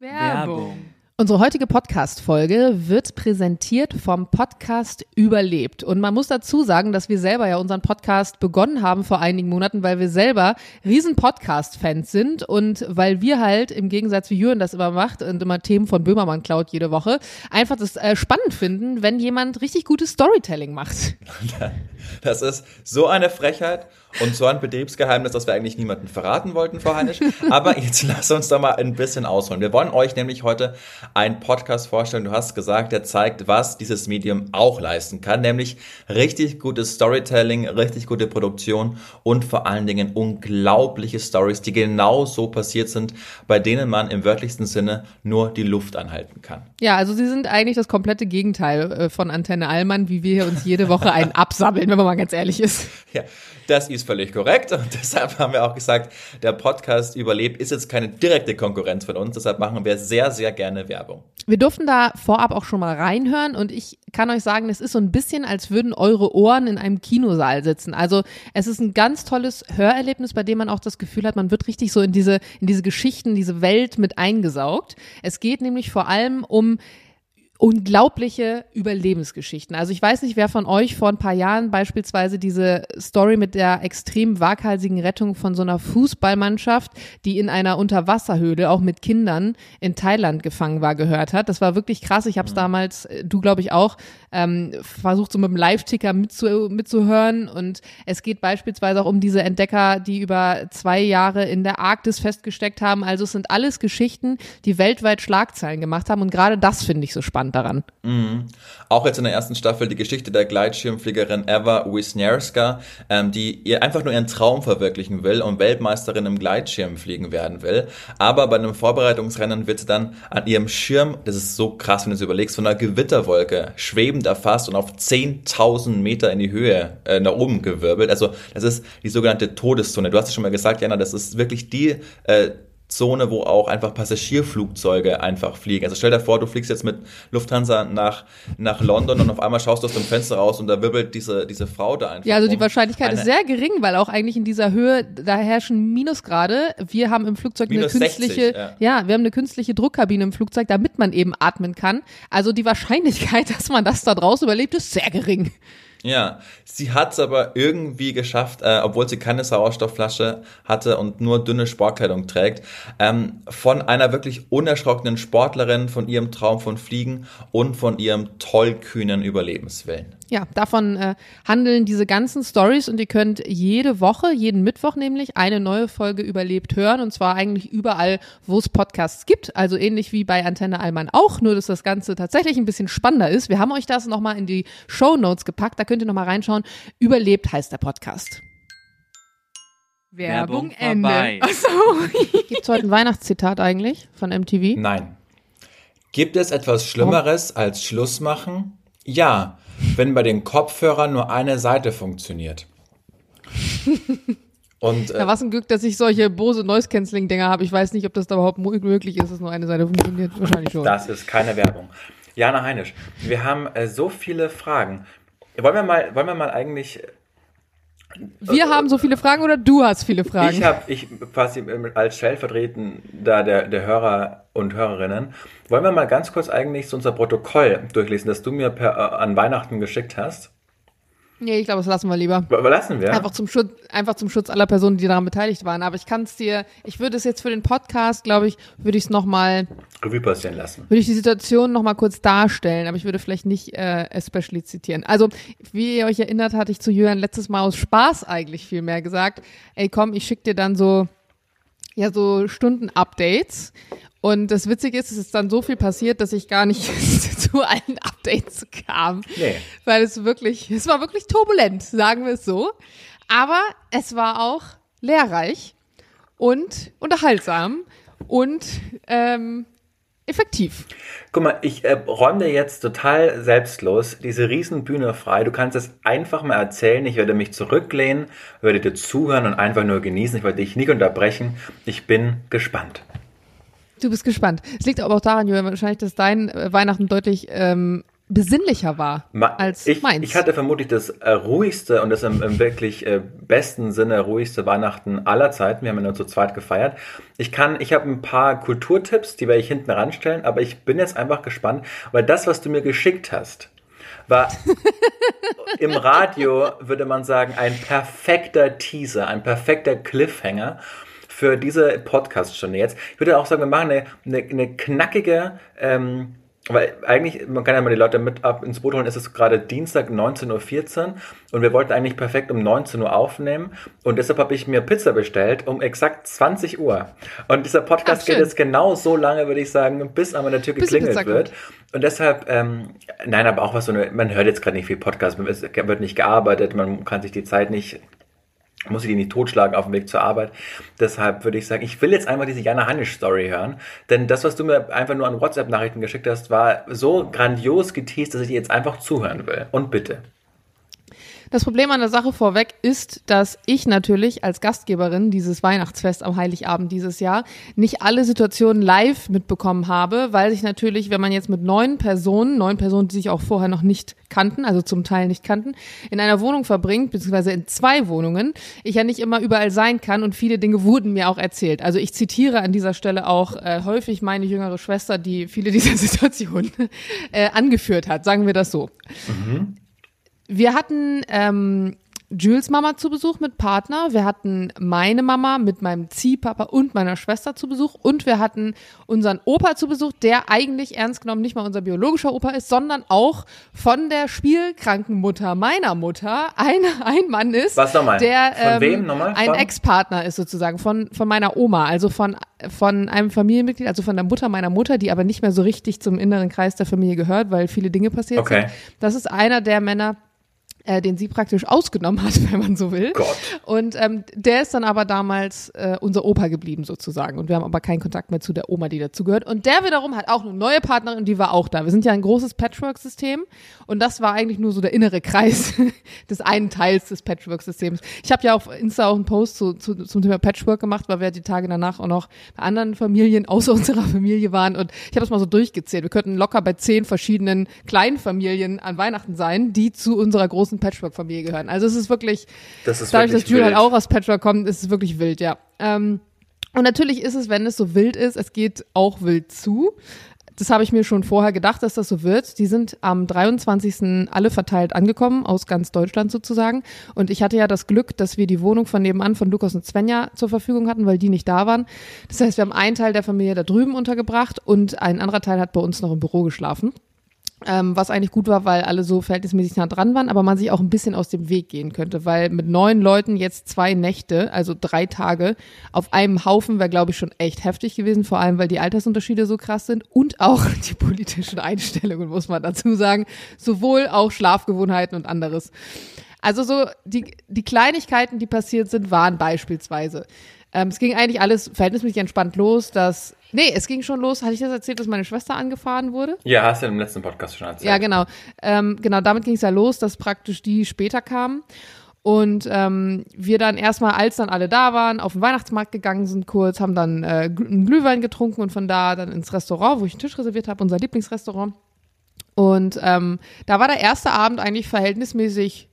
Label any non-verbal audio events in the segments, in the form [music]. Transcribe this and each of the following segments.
Werbung. Unsere heutige Podcast-Folge wird präsentiert vom Podcast Überlebt. Und man muss dazu sagen, dass wir selber ja unseren Podcast begonnen haben vor einigen Monaten, weil wir selber riesen Podcast-Fans sind und weil wir halt im Gegensatz wie Jürgen das immer macht und immer Themen von Böhmermann klaut jede Woche, einfach das äh, spannend finden, wenn jemand richtig gutes Storytelling macht. [laughs] Das ist so eine Frechheit und so ein Betriebsgeheimnis, das wir eigentlich niemanden verraten wollten, Frau Heinisch. Aber jetzt [laughs] lass uns doch mal ein bisschen ausholen. Wir wollen euch nämlich heute einen Podcast vorstellen. Du hast gesagt, der zeigt, was dieses Medium auch leisten kann, nämlich richtig gutes Storytelling, richtig gute Produktion und vor allen Dingen unglaubliche Stories, die genau so passiert sind, bei denen man im wörtlichsten Sinne nur die Luft anhalten kann. Ja, also sie sind eigentlich das komplette Gegenteil äh, von Antenne Allmann, wie wir uns jede Woche einen absammeln, wenn man mal ganz ehrlich ist. Ja, das ist völlig korrekt und [laughs] deshalb haben wir auch gesagt, der Podcast Überlebt ist jetzt keine direkte Konkurrenz von uns, deshalb machen wir sehr, sehr gerne Werbung. Wir durften da vorab auch schon mal reinhören und ich kann euch sagen, es ist so ein bisschen, als würden eure Ohren in einem Kinosaal sitzen. Also es ist ein ganz tolles Hörerlebnis, bei dem man auch das Gefühl hat, man wird richtig so in diese, in diese Geschichten, diese Welt mit eingesaugt. Es geht nämlich vor allem um unglaubliche Überlebensgeschichten. Also ich weiß nicht, wer von euch vor ein paar Jahren beispielsweise diese Story mit der extrem waghalsigen Rettung von so einer Fußballmannschaft, die in einer Unterwasserhöhle auch mit Kindern in Thailand gefangen war, gehört hat. Das war wirklich krass. Ich habe es damals, äh, du glaube ich auch, ähm, versucht so mit dem Live-Ticker mitzu mitzuhören. Und es geht beispielsweise auch um diese Entdecker, die über zwei Jahre in der Arktis festgesteckt haben. Also es sind alles Geschichten, die weltweit Schlagzeilen gemacht haben. Und gerade das finde ich so spannend daran. Mhm. Auch jetzt in der ersten Staffel die Geschichte der Gleitschirmfliegerin Eva Wisniewska, ähm, die ihr einfach nur ihren Traum verwirklichen will und Weltmeisterin im Gleitschirmfliegen werden will. Aber bei einem Vorbereitungsrennen wird sie dann an ihrem Schirm, das ist so krass, wenn du es überlegst, von einer Gewitterwolke schwebend erfasst und auf 10.000 Meter in die Höhe äh, nach oben gewirbelt. Also das ist die sogenannte Todeszone. Du hast es schon mal gesagt, Jana, das ist wirklich die äh, Zone, wo auch einfach Passagierflugzeuge einfach fliegen. Also stell dir vor, du fliegst jetzt mit Lufthansa nach, nach London und auf einmal schaust du aus dem Fenster raus und da wirbelt diese, diese Frau da einfach. Ja, also die um. Wahrscheinlichkeit Eine- ist sehr gering, weil auch eigentlich in dieser Höhe, da herrschen Minusgrade. Wir haben im Flugzeug Minus eine 60, künstliche, ja. wir haben eine künstliche Druckkabine im Flugzeug, damit man eben atmen kann. Also die Wahrscheinlichkeit, [laughs] dass man das da draußen überlebt, ist sehr gering. Ja, sie hat es aber irgendwie geschafft, äh, obwohl sie keine Sauerstoffflasche hatte und nur dünne Sportkleidung trägt, ähm, von einer wirklich unerschrockenen Sportlerin, von ihrem Traum von Fliegen und von ihrem tollkühnen Überlebenswillen. Ja, davon äh, handeln diese ganzen Stories und ihr könnt jede Woche, jeden Mittwoch nämlich, eine neue Folge überlebt hören und zwar eigentlich überall, wo es Podcasts gibt. Also ähnlich wie bei Antenne Allmann auch, nur dass das Ganze tatsächlich ein bisschen spannender ist. Wir haben euch das nochmal in die Show Notes gepackt, da könnt ihr nochmal reinschauen. Überlebt heißt der Podcast. Werbung vorbei. [laughs] Achso. Gibt's heute ein Weihnachtszitat eigentlich von MTV? Nein. Gibt es etwas Schlimmeres als Schluss machen? Ja, wenn bei den Kopfhörern nur eine Seite funktioniert. [laughs] Und äh, was ein Glück, dass ich solche Bose Noise Cancelling Dinger habe. Ich weiß nicht, ob das da überhaupt möglich ist, dass nur eine Seite funktioniert. Wahrscheinlich schon. das ist keine Werbung. Jana Heinisch, wir haben äh, so viele Fragen. Wollen wir mal, wollen wir mal eigentlich Wir haben so viele Fragen oder du hast viele Fragen? Ich habe ich quasi als stellvertretend da der, der Hörer und Hörerinnen. Wollen wir mal ganz kurz eigentlich so unser Protokoll durchlesen, das du mir per, äh, an Weihnachten geschickt hast? Nee, ich glaube, das lassen wir lieber. Überlassen wir. Einfach zum Schutz, einfach zum Schutz aller Personen, die daran beteiligt waren. Aber ich kann es dir, ich würde es jetzt für den Podcast, glaube ich, würde ich es nochmal, Revue passieren lassen. würde ich die Situation nochmal kurz darstellen, aber ich würde vielleicht nicht äh, especially zitieren. Also, wie ihr euch erinnert, hatte ich zu Jürgen letztes Mal aus Spaß eigentlich viel mehr gesagt, ey komm, ich schicke dir dann so, ja, so Stunden-Updates. Und das Witzige ist, es ist dann so viel passiert, dass ich gar nicht [laughs] zu allen Updates kam. Nee. Weil es wirklich, es war wirklich turbulent, sagen wir es so. Aber es war auch lehrreich und unterhaltsam und ähm, effektiv. Guck mal, ich äh, räume dir jetzt total selbstlos diese Riesenbühne frei. Du kannst es einfach mal erzählen. Ich werde mich zurücklehnen, werde dir zuhören und einfach nur genießen. Ich werde dich nicht unterbrechen. Ich bin gespannt. Du bist gespannt. Es liegt aber auch daran, Julian, wahrscheinlich, dass dein äh, Weihnachten deutlich ähm, besinnlicher war als ich, meins. Ich hatte vermutlich das äh, ruhigste und das im, im wirklich äh, besten Sinne ruhigste Weihnachten aller Zeiten. Wir haben ja nur zu zweit gefeiert. Ich kann, ich habe ein paar Kulturtipps, die werde ich hinten ranstellen, aber ich bin jetzt einfach gespannt, weil das, was du mir geschickt hast, war [laughs] im Radio, würde man sagen, ein perfekter Teaser, ein perfekter Cliffhanger für diese Podcast-Stunde jetzt. Ich würde auch sagen, wir machen eine, eine, eine knackige ähm, weil eigentlich, man kann ja mal die Leute mit ab ins Boot holen, es ist gerade Dienstag 19.14 Uhr und wir wollten eigentlich perfekt um 19 Uhr aufnehmen und deshalb habe ich mir Pizza bestellt um exakt 20 Uhr. Und dieser Podcast Ach, geht jetzt genau so lange, würde ich sagen, bis an meiner Tür geklingelt wird. Und deshalb, ähm, nein, aber auch was so eine, man hört jetzt gerade nicht viel Podcast, es wird nicht gearbeitet, man kann sich die Zeit nicht muss ich die nicht totschlagen auf dem Weg zur Arbeit. Deshalb würde ich sagen, ich will jetzt einmal diese Jana Hannisch Story hören, denn das, was du mir einfach nur an WhatsApp-Nachrichten geschickt hast, war so grandios geteased, dass ich dir jetzt einfach zuhören will. Und bitte. Das Problem an der Sache vorweg ist, dass ich natürlich als Gastgeberin dieses Weihnachtsfest am Heiligabend dieses Jahr nicht alle Situationen live mitbekommen habe, weil sich natürlich, wenn man jetzt mit neun Personen, neun Personen, die sich auch vorher noch nicht kannten, also zum Teil nicht kannten, in einer Wohnung verbringt, beziehungsweise in zwei Wohnungen, ich ja nicht immer überall sein kann und viele Dinge wurden mir auch erzählt. Also ich zitiere an dieser Stelle auch äh, häufig meine jüngere Schwester, die viele dieser [laughs] Situationen äh, angeführt hat, sagen wir das so. Mhm. Wir hatten ähm, Jules Mama zu Besuch mit Partner. Wir hatten meine Mama mit meinem Ziehpapa und meiner Schwester zu Besuch. Und wir hatten unseren Opa zu Besuch, der eigentlich ernst genommen nicht mal unser biologischer Opa ist, sondern auch von der spielkranken Mutter meiner Mutter ein, ein Mann ist. Was nochmal? Der von ähm, wem nochmal? ein Ex-Partner ist sozusagen von, von meiner Oma, also von, von einem Familienmitglied, also von der Mutter meiner Mutter, die aber nicht mehr so richtig zum inneren Kreis der Familie gehört, weil viele Dinge passiert okay. sind. Das ist einer der Männer, äh, den sie praktisch ausgenommen hat, [laughs] wenn man so will. Gott. Und ähm, der ist dann aber damals äh, unser Opa geblieben sozusagen. Und wir haben aber keinen Kontakt mehr zu der Oma, die dazugehört. Und der wiederum hat auch eine neue Partnerin, die war auch da. Wir sind ja ein großes Patchwork-System und das war eigentlich nur so der innere Kreis [laughs] des einen Teils des Patchwork-Systems. Ich habe ja auf Insta auch einen Post zu, zu, zum Thema Patchwork gemacht, weil wir die Tage danach auch noch bei anderen Familien außer [laughs] unserer Familie waren. Und ich habe das mal so durchgezählt. Wir könnten locker bei zehn verschiedenen kleinen Familien an Weihnachten sein, die zu unserer großen Patchwork-Familie gehören. Also es ist wirklich, das ist dadurch, wirklich dass Jules halt auch aus Patchwork kommt, ist es wirklich wild, ja. Ähm, und natürlich ist es, wenn es so wild ist, es geht auch wild zu. Das habe ich mir schon vorher gedacht, dass das so wird. Die sind am 23. alle verteilt angekommen, aus ganz Deutschland sozusagen. Und ich hatte ja das Glück, dass wir die Wohnung von nebenan von Lukas und Svenja zur Verfügung hatten, weil die nicht da waren. Das heißt, wir haben einen Teil der Familie da drüben untergebracht und ein anderer Teil hat bei uns noch im Büro geschlafen. Ähm, was eigentlich gut war, weil alle so verhältnismäßig nah dran waren, aber man sich auch ein bisschen aus dem Weg gehen könnte, weil mit neun Leuten jetzt zwei Nächte, also drei Tage auf einem Haufen wäre, glaube ich, schon echt heftig gewesen, vor allem weil die Altersunterschiede so krass sind und auch [laughs] die politischen Einstellungen, muss man dazu sagen, sowohl auch Schlafgewohnheiten und anderes. Also so die, die Kleinigkeiten, die passiert sind, waren beispielsweise ähm, es ging eigentlich alles verhältnismäßig entspannt los, dass Nee, es ging schon los. Hatte ich das erzählt, dass meine Schwester angefahren wurde? Ja, hast du im letzten Podcast schon erzählt. Ja, genau. Ähm, genau, damit ging es ja los, dass praktisch die später kamen. Und ähm, wir dann erstmal, als dann alle da waren, auf den Weihnachtsmarkt gegangen sind kurz, haben dann äh, einen Glühwein getrunken und von da dann ins Restaurant, wo ich einen Tisch reserviert habe, unser Lieblingsrestaurant. Und ähm, da war der erste Abend eigentlich verhältnismäßig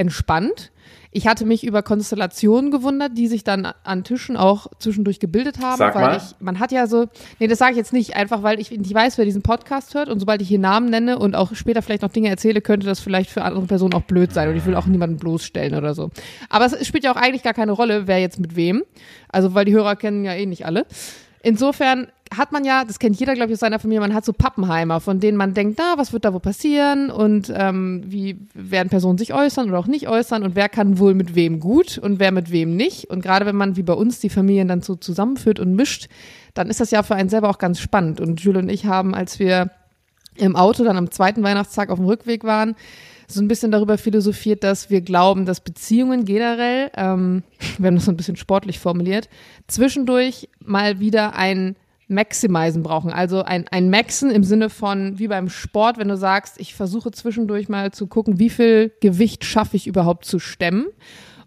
entspannt. Ich hatte mich über Konstellationen gewundert, die sich dann an Tischen auch zwischendurch gebildet haben, Sag weil mal. ich, man hat ja so, nee, das sage ich jetzt nicht, einfach weil ich nicht weiß, wer diesen Podcast hört und sobald ich hier Namen nenne und auch später vielleicht noch Dinge erzähle, könnte das vielleicht für andere Personen auch blöd sein und ich will auch niemanden bloßstellen oder so. Aber es spielt ja auch eigentlich gar keine Rolle, wer jetzt mit wem. Also, weil die Hörer kennen ja eh nicht alle. Insofern hat man ja, das kennt jeder, glaube ich, aus seiner Familie, man hat so Pappenheimer, von denen man denkt, na, was wird da wohl passieren und ähm, wie werden Personen sich äußern oder auch nicht äußern und wer kann wohl mit wem gut und wer mit wem nicht. Und gerade wenn man wie bei uns die Familien dann so zusammenführt und mischt, dann ist das ja für einen selber auch ganz spannend. Und Jules und ich haben, als wir im Auto dann am zweiten Weihnachtstag auf dem Rückweg waren, so ein bisschen darüber philosophiert, dass wir glauben, dass Beziehungen generell, ähm, [laughs] wir haben das so ein bisschen sportlich formuliert, zwischendurch mal wieder ein Maximizen brauchen. Also ein, ein Maxen im Sinne von, wie beim Sport, wenn du sagst, ich versuche zwischendurch mal zu gucken, wie viel Gewicht schaffe ich überhaupt zu stemmen.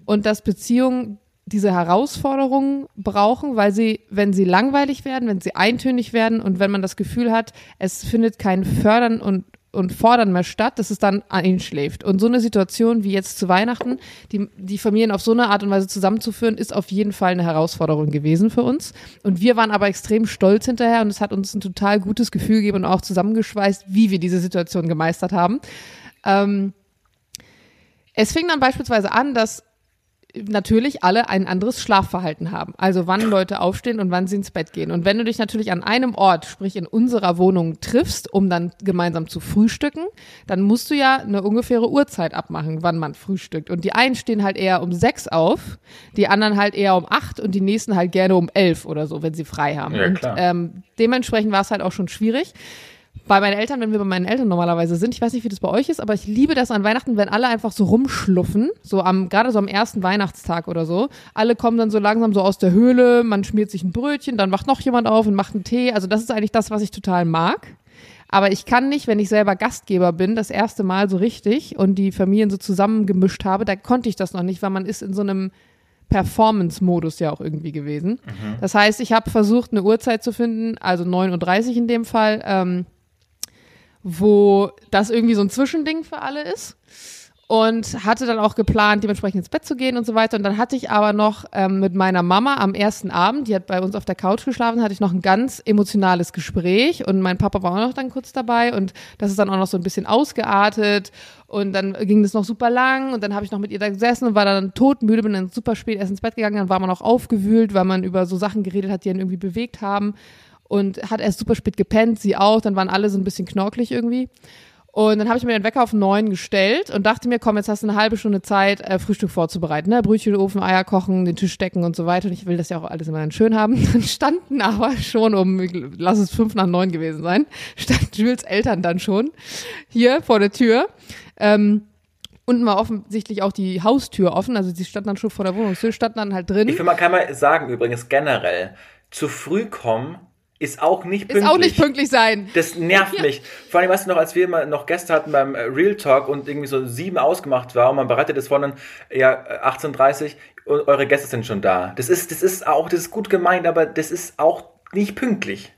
Und dass Beziehungen diese Herausforderungen brauchen, weil sie, wenn sie langweilig werden, wenn sie eintönig werden und wenn man das Gefühl hat, es findet kein Fördern und und fordern mehr statt, dass es dann einschläft. Und so eine Situation wie jetzt zu Weihnachten, die, die Familien auf so eine Art und Weise zusammenzuführen, ist auf jeden Fall eine Herausforderung gewesen für uns. Und wir waren aber extrem stolz hinterher und es hat uns ein total gutes Gefühl gegeben und auch zusammengeschweißt, wie wir diese Situation gemeistert haben. Ähm, es fing dann beispielsweise an, dass natürlich alle ein anderes Schlafverhalten haben. Also wann Leute aufstehen und wann sie ins Bett gehen. Und wenn du dich natürlich an einem Ort, sprich in unserer Wohnung triffst, um dann gemeinsam zu frühstücken, dann musst du ja eine ungefähre Uhrzeit abmachen, wann man frühstückt. Und die einen stehen halt eher um sechs auf, die anderen halt eher um acht und die nächsten halt gerne um elf oder so, wenn sie frei haben. Ja, und ähm, dementsprechend war es halt auch schon schwierig bei meinen Eltern, wenn wir bei meinen Eltern normalerweise sind, ich weiß nicht, wie das bei euch ist, aber ich liebe das an Weihnachten, wenn alle einfach so rumschluffen, so am, gerade so am ersten Weihnachtstag oder so. Alle kommen dann so langsam so aus der Höhle, man schmiert sich ein Brötchen, dann wacht noch jemand auf und macht einen Tee. Also das ist eigentlich das, was ich total mag. Aber ich kann nicht, wenn ich selber Gastgeber bin, das erste Mal so richtig und die Familien so zusammengemischt habe, da konnte ich das noch nicht, weil man ist in so einem Performance-Modus ja auch irgendwie gewesen. Mhm. Das heißt, ich habe versucht, eine Uhrzeit zu finden, also 9.30 Uhr in dem Fall, ähm, wo das irgendwie so ein Zwischending für alle ist. Und hatte dann auch geplant, dementsprechend ins Bett zu gehen und so weiter. Und dann hatte ich aber noch ähm, mit meiner Mama am ersten Abend, die hat bei uns auf der Couch geschlafen, hatte ich noch ein ganz emotionales Gespräch. Und mein Papa war auch noch dann kurz dabei. Und das ist dann auch noch so ein bisschen ausgeartet. Und dann ging das noch super lang. Und dann habe ich noch mit ihr da gesessen und war dann todmüde, bin dann super spät erst ins Bett gegangen. Dann war man auch aufgewühlt, weil man über so Sachen geredet hat, die ihn irgendwie bewegt haben und hat erst super spät gepennt, sie auch, dann waren alle so ein bisschen knorkelig irgendwie. Und dann habe ich mir den Wecker auf neun gestellt und dachte mir, komm, jetzt hast du eine halbe Stunde Zeit, äh, Frühstück vorzubereiten. Ne? Brötchen, Ofen, Eier kochen, den Tisch decken und so weiter. Und ich will das ja auch alles immer dann schön haben. [laughs] Dann standen aber schon um, lass es fünf nach neun gewesen sein, [laughs] standen Jules Eltern dann schon hier vor der Tür. Ähm, unten war offensichtlich auch die Haustür offen, also sie standen dann schon vor der Wohnungstür, standen dann halt drin. Ich will mal, kann mal sagen übrigens generell, zu früh kommen ist auch nicht pünktlich. Ist auch nicht pünktlich sein. Das nervt mich. Vor allem, weißt du noch, als wir mal noch Gäste hatten beim äh, Real Talk und irgendwie so sieben ausgemacht war und man bereitet es vor dann, ja, 18.30 und eure Gäste sind schon da. Das ist, das ist auch, das ist gut gemeint, aber das ist auch nicht pünktlich.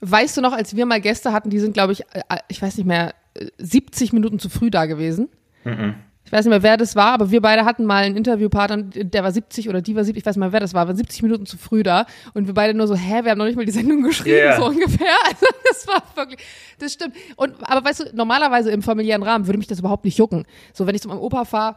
Weißt du noch, als wir mal Gäste hatten, die sind, glaube ich, äh, ich weiß nicht mehr, 70 Minuten zu früh da gewesen? Mhm ich weiß nicht mehr, wer das war, aber wir beide hatten mal einen Interviewpartner, der war 70 oder die war 70, ich weiß nicht mehr, wer das war, war 70 Minuten zu früh da und wir beide nur so, hä, wir haben noch nicht mal die Sendung geschrieben, yeah. so ungefähr. [laughs] Also das war wirklich, das stimmt. Und, aber weißt du, normalerweise im familiären Rahmen würde mich das überhaupt nicht jucken. So, wenn ich zu meinem Opa fahre,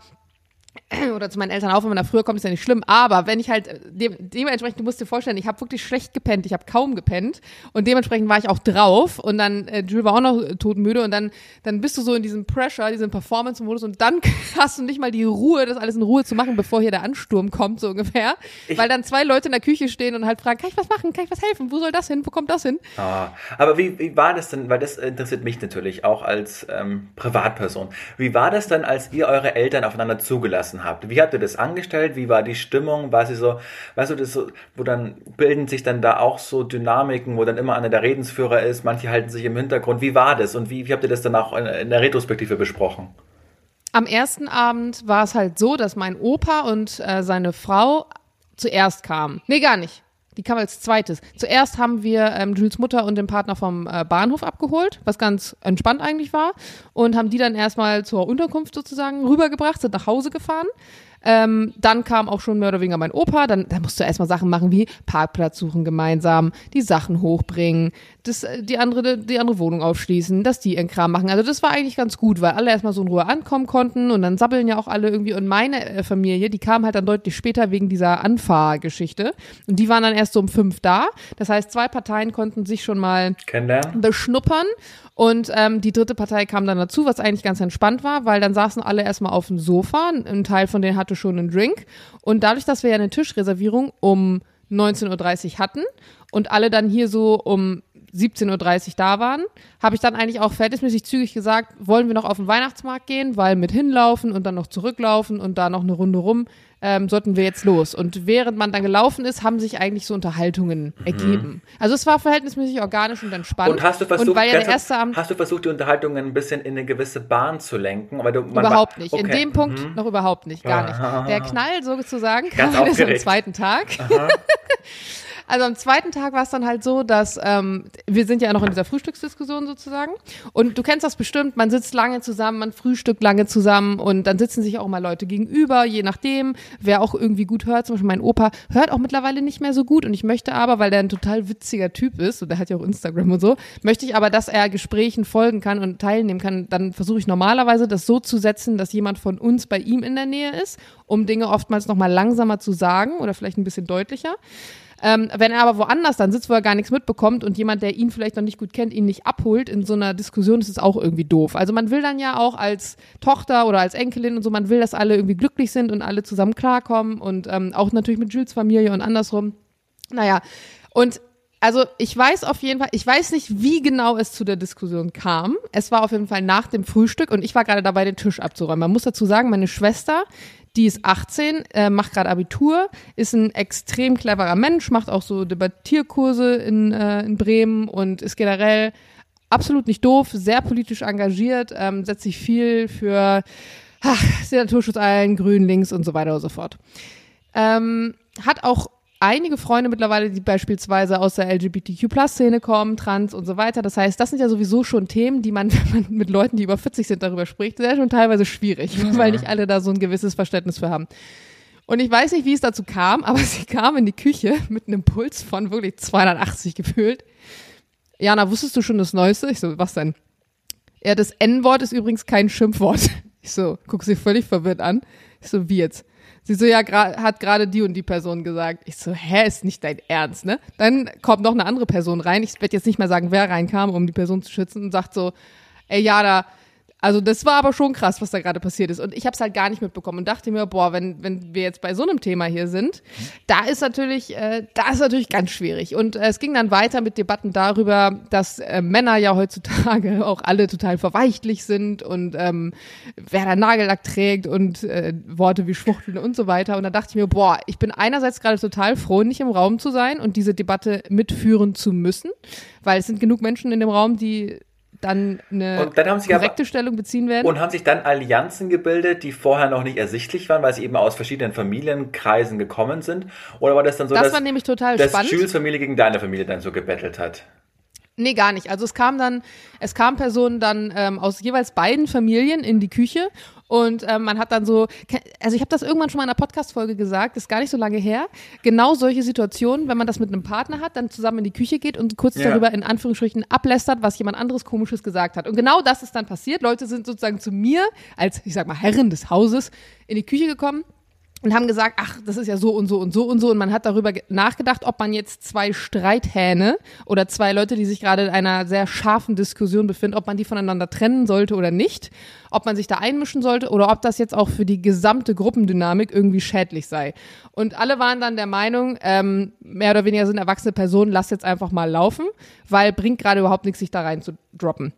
[clears throat] oder zu meinen Eltern auf, wenn man da früher kommt, ist ja nicht schlimm. Aber wenn ich halt äh, dem, dementsprechend, du musst dir vorstellen, ich habe wirklich schlecht gepennt, ich habe kaum gepennt. Und dementsprechend war ich auch drauf. Und dann äh, Jules war auch noch äh, todmüde. Und dann dann bist du so in diesem Pressure, diesem Performance-Modus. Und dann [laughs] hast du nicht mal die Ruhe, das alles in Ruhe zu machen, bevor hier der Ansturm kommt so ungefähr, ich, weil dann zwei Leute in der Küche stehen und halt fragen, kann ich was machen, kann ich was helfen, wo soll das hin, wo kommt das hin? Ah, aber wie, wie war das denn, weil das interessiert mich natürlich auch als ähm, Privatperson. Wie war das dann, als ihr eure Eltern aufeinander zugelassen gelassen habt. Wie habt ihr das angestellt? Wie war die Stimmung? War sie so, weißt du, das so, wo dann bilden sich dann da auch so Dynamiken, wo dann immer einer der Redensführer ist, manche halten sich im Hintergrund. Wie war das und wie, wie habt ihr das dann auch in, in der Retrospektive besprochen? Am ersten Abend war es halt so, dass mein Opa und äh, seine Frau zuerst kamen. Nee, gar nicht. Die kam als zweites. Zuerst haben wir ähm, Jules Mutter und den Partner vom äh, Bahnhof abgeholt, was ganz entspannt eigentlich war, und haben die dann erstmal zur Unterkunft sozusagen rübergebracht, sind nach Hause gefahren. Ähm, dann kam auch schon mehr oder weniger mein Opa. Dann, dann musst du erstmal Sachen machen wie Parkplatz suchen gemeinsam, die Sachen hochbringen, das, äh, die, andere, die andere Wohnung aufschließen, dass die ihren Kram machen. Also das war eigentlich ganz gut, weil alle erstmal so in Ruhe ankommen konnten und dann sabbeln ja auch alle irgendwie. Und meine äh, Familie, die kam halt dann deutlich später wegen dieser Anfahrgeschichte. Und die waren dann erst so um fünf da. Das heißt, zwei Parteien konnten sich schon mal beschnuppern. Und ähm, die dritte Partei kam dann dazu, was eigentlich ganz entspannt war, weil dann saßen alle erstmal auf dem Sofa. Ein Teil von denen hatte schon einen Drink. Und dadurch, dass wir ja eine Tischreservierung um 19.30 Uhr hatten und alle dann hier so um 17.30 Uhr da waren, habe ich dann eigentlich auch verhältnismäßig zügig gesagt, wollen wir noch auf den Weihnachtsmarkt gehen, weil mit hinlaufen und dann noch zurücklaufen und da noch eine Runde rum, ähm, sollten wir jetzt los. Und während man dann gelaufen ist, haben sich eigentlich so Unterhaltungen mhm. ergeben. Also es war verhältnismäßig organisch und entspannt. Und hast du versucht, und weil ja der erste Abend, hast du versucht, die Unterhaltungen ein bisschen in eine gewisse Bahn zu lenken? Weil du, überhaupt nicht. Okay. In dem Punkt mhm. noch überhaupt nicht, gar nicht. Der Knall sozusagen kam erst [laughs] am zweiten Tag. [laughs] Also am zweiten Tag war es dann halt so, dass ähm, wir sind ja noch in dieser Frühstücksdiskussion sozusagen. Und du kennst das bestimmt, man sitzt lange zusammen, man frühstückt lange zusammen und dann sitzen sich auch mal Leute gegenüber, je nachdem, wer auch irgendwie gut hört. Zum Beispiel mein Opa hört auch mittlerweile nicht mehr so gut und ich möchte aber, weil der ein total witziger Typ ist und der hat ja auch Instagram und so, möchte ich aber, dass er Gesprächen folgen kann und teilnehmen kann. Dann versuche ich normalerweise das so zu setzen, dass jemand von uns bei ihm in der Nähe ist, um Dinge oftmals nochmal langsamer zu sagen oder vielleicht ein bisschen deutlicher. Ähm, wenn er aber woanders dann sitzt, wo er gar nichts mitbekommt und jemand, der ihn vielleicht noch nicht gut kennt, ihn nicht abholt in so einer Diskussion, ist es auch irgendwie doof. Also man will dann ja auch als Tochter oder als Enkelin und so, man will, dass alle irgendwie glücklich sind und alle zusammen klarkommen und ähm, auch natürlich mit Jules Familie und andersrum. Naja, und also ich weiß auf jeden Fall, ich weiß nicht, wie genau es zu der Diskussion kam. Es war auf jeden Fall nach dem Frühstück und ich war gerade dabei, den Tisch abzuräumen. Man muss dazu sagen, meine Schwester, die ist 18, äh, macht gerade Abitur, ist ein extrem cleverer Mensch, macht auch so Debattierkurse in, äh, in Bremen und ist generell absolut nicht doof, sehr politisch engagiert, ähm, setzt sich viel für ach, Naturschutz ein, Grün, Links und so weiter und so fort. Ähm, hat auch einige Freunde mittlerweile, die beispielsweise aus der LGBTQ-Plus-Szene kommen, trans und so weiter. Das heißt, das sind ja sowieso schon Themen, die man, [laughs] wenn man mit Leuten, die über 40 sind, darüber spricht, sehr schon teilweise schwierig, ja. weil nicht alle da so ein gewisses Verständnis für haben. Und ich weiß nicht, wie es dazu kam, aber [laughs] sie kam in die Küche mit einem Puls von wirklich 280 gefühlt. Jana, wusstest du schon das Neueste? Ich so, was denn? Ja, das N-Wort ist übrigens kein Schimpfwort. [laughs] Ich so, guck sie völlig verwirrt an. Ich so, wie jetzt? Sie so, ja, hat gerade die und die Person gesagt. Ich so, hä, ist nicht dein Ernst, ne? Dann kommt noch eine andere Person rein. Ich werde jetzt nicht mehr sagen, wer reinkam, um die Person zu schützen und sagt so, ey, ja, da, also das war aber schon krass, was da gerade passiert ist. Und ich habe es halt gar nicht mitbekommen und dachte mir, boah, wenn, wenn wir jetzt bei so einem Thema hier sind, da ist natürlich, äh, da ist natürlich ganz schwierig. Und äh, es ging dann weiter mit Debatten darüber, dass äh, Männer ja heutzutage [laughs] auch alle total verweichtlich sind und ähm, wer da Nagellack trägt und äh, Worte wie Schwuchteln und so weiter. Und da dachte ich mir, boah, ich bin einerseits gerade total froh, nicht im Raum zu sein und diese Debatte mitführen zu müssen, weil es sind genug Menschen in dem Raum, die dann eine dann korrekte aber, Stellung beziehen werden. Und haben sich dann Allianzen gebildet, die vorher noch nicht ersichtlich waren, weil sie eben aus verschiedenen Familienkreisen gekommen sind? Oder war das dann so, das dass, war nämlich total dass spannend. Jules Familie gegen deine Familie dann so gebettelt hat? Nee, gar nicht. Also es kam dann, es kamen Personen dann ähm, aus jeweils beiden Familien in die Küche und ähm, man hat dann so, also ich habe das irgendwann schon mal in einer Podcast-Folge gesagt, ist gar nicht so lange her. Genau solche Situationen, wenn man das mit einem Partner hat, dann zusammen in die Küche geht und kurz ja. darüber in Anführungsstrichen ablästert, was jemand anderes Komisches gesagt hat. Und genau das ist dann passiert. Leute sind sozusagen zu mir als, ich sag mal, Herrin des Hauses in die Küche gekommen und haben gesagt, ach, das ist ja so und so und so und so. Und man hat darüber nachgedacht, ob man jetzt zwei Streithähne oder zwei Leute, die sich gerade in einer sehr scharfen Diskussion befinden, ob man die voneinander trennen sollte oder nicht, ob man sich da einmischen sollte oder ob das jetzt auch für die gesamte Gruppendynamik irgendwie schädlich sei. Und alle waren dann der Meinung, ähm, mehr oder weniger sind erwachsene Personen, lass jetzt einfach mal laufen, weil bringt gerade überhaupt nichts, sich da rein zu droppen.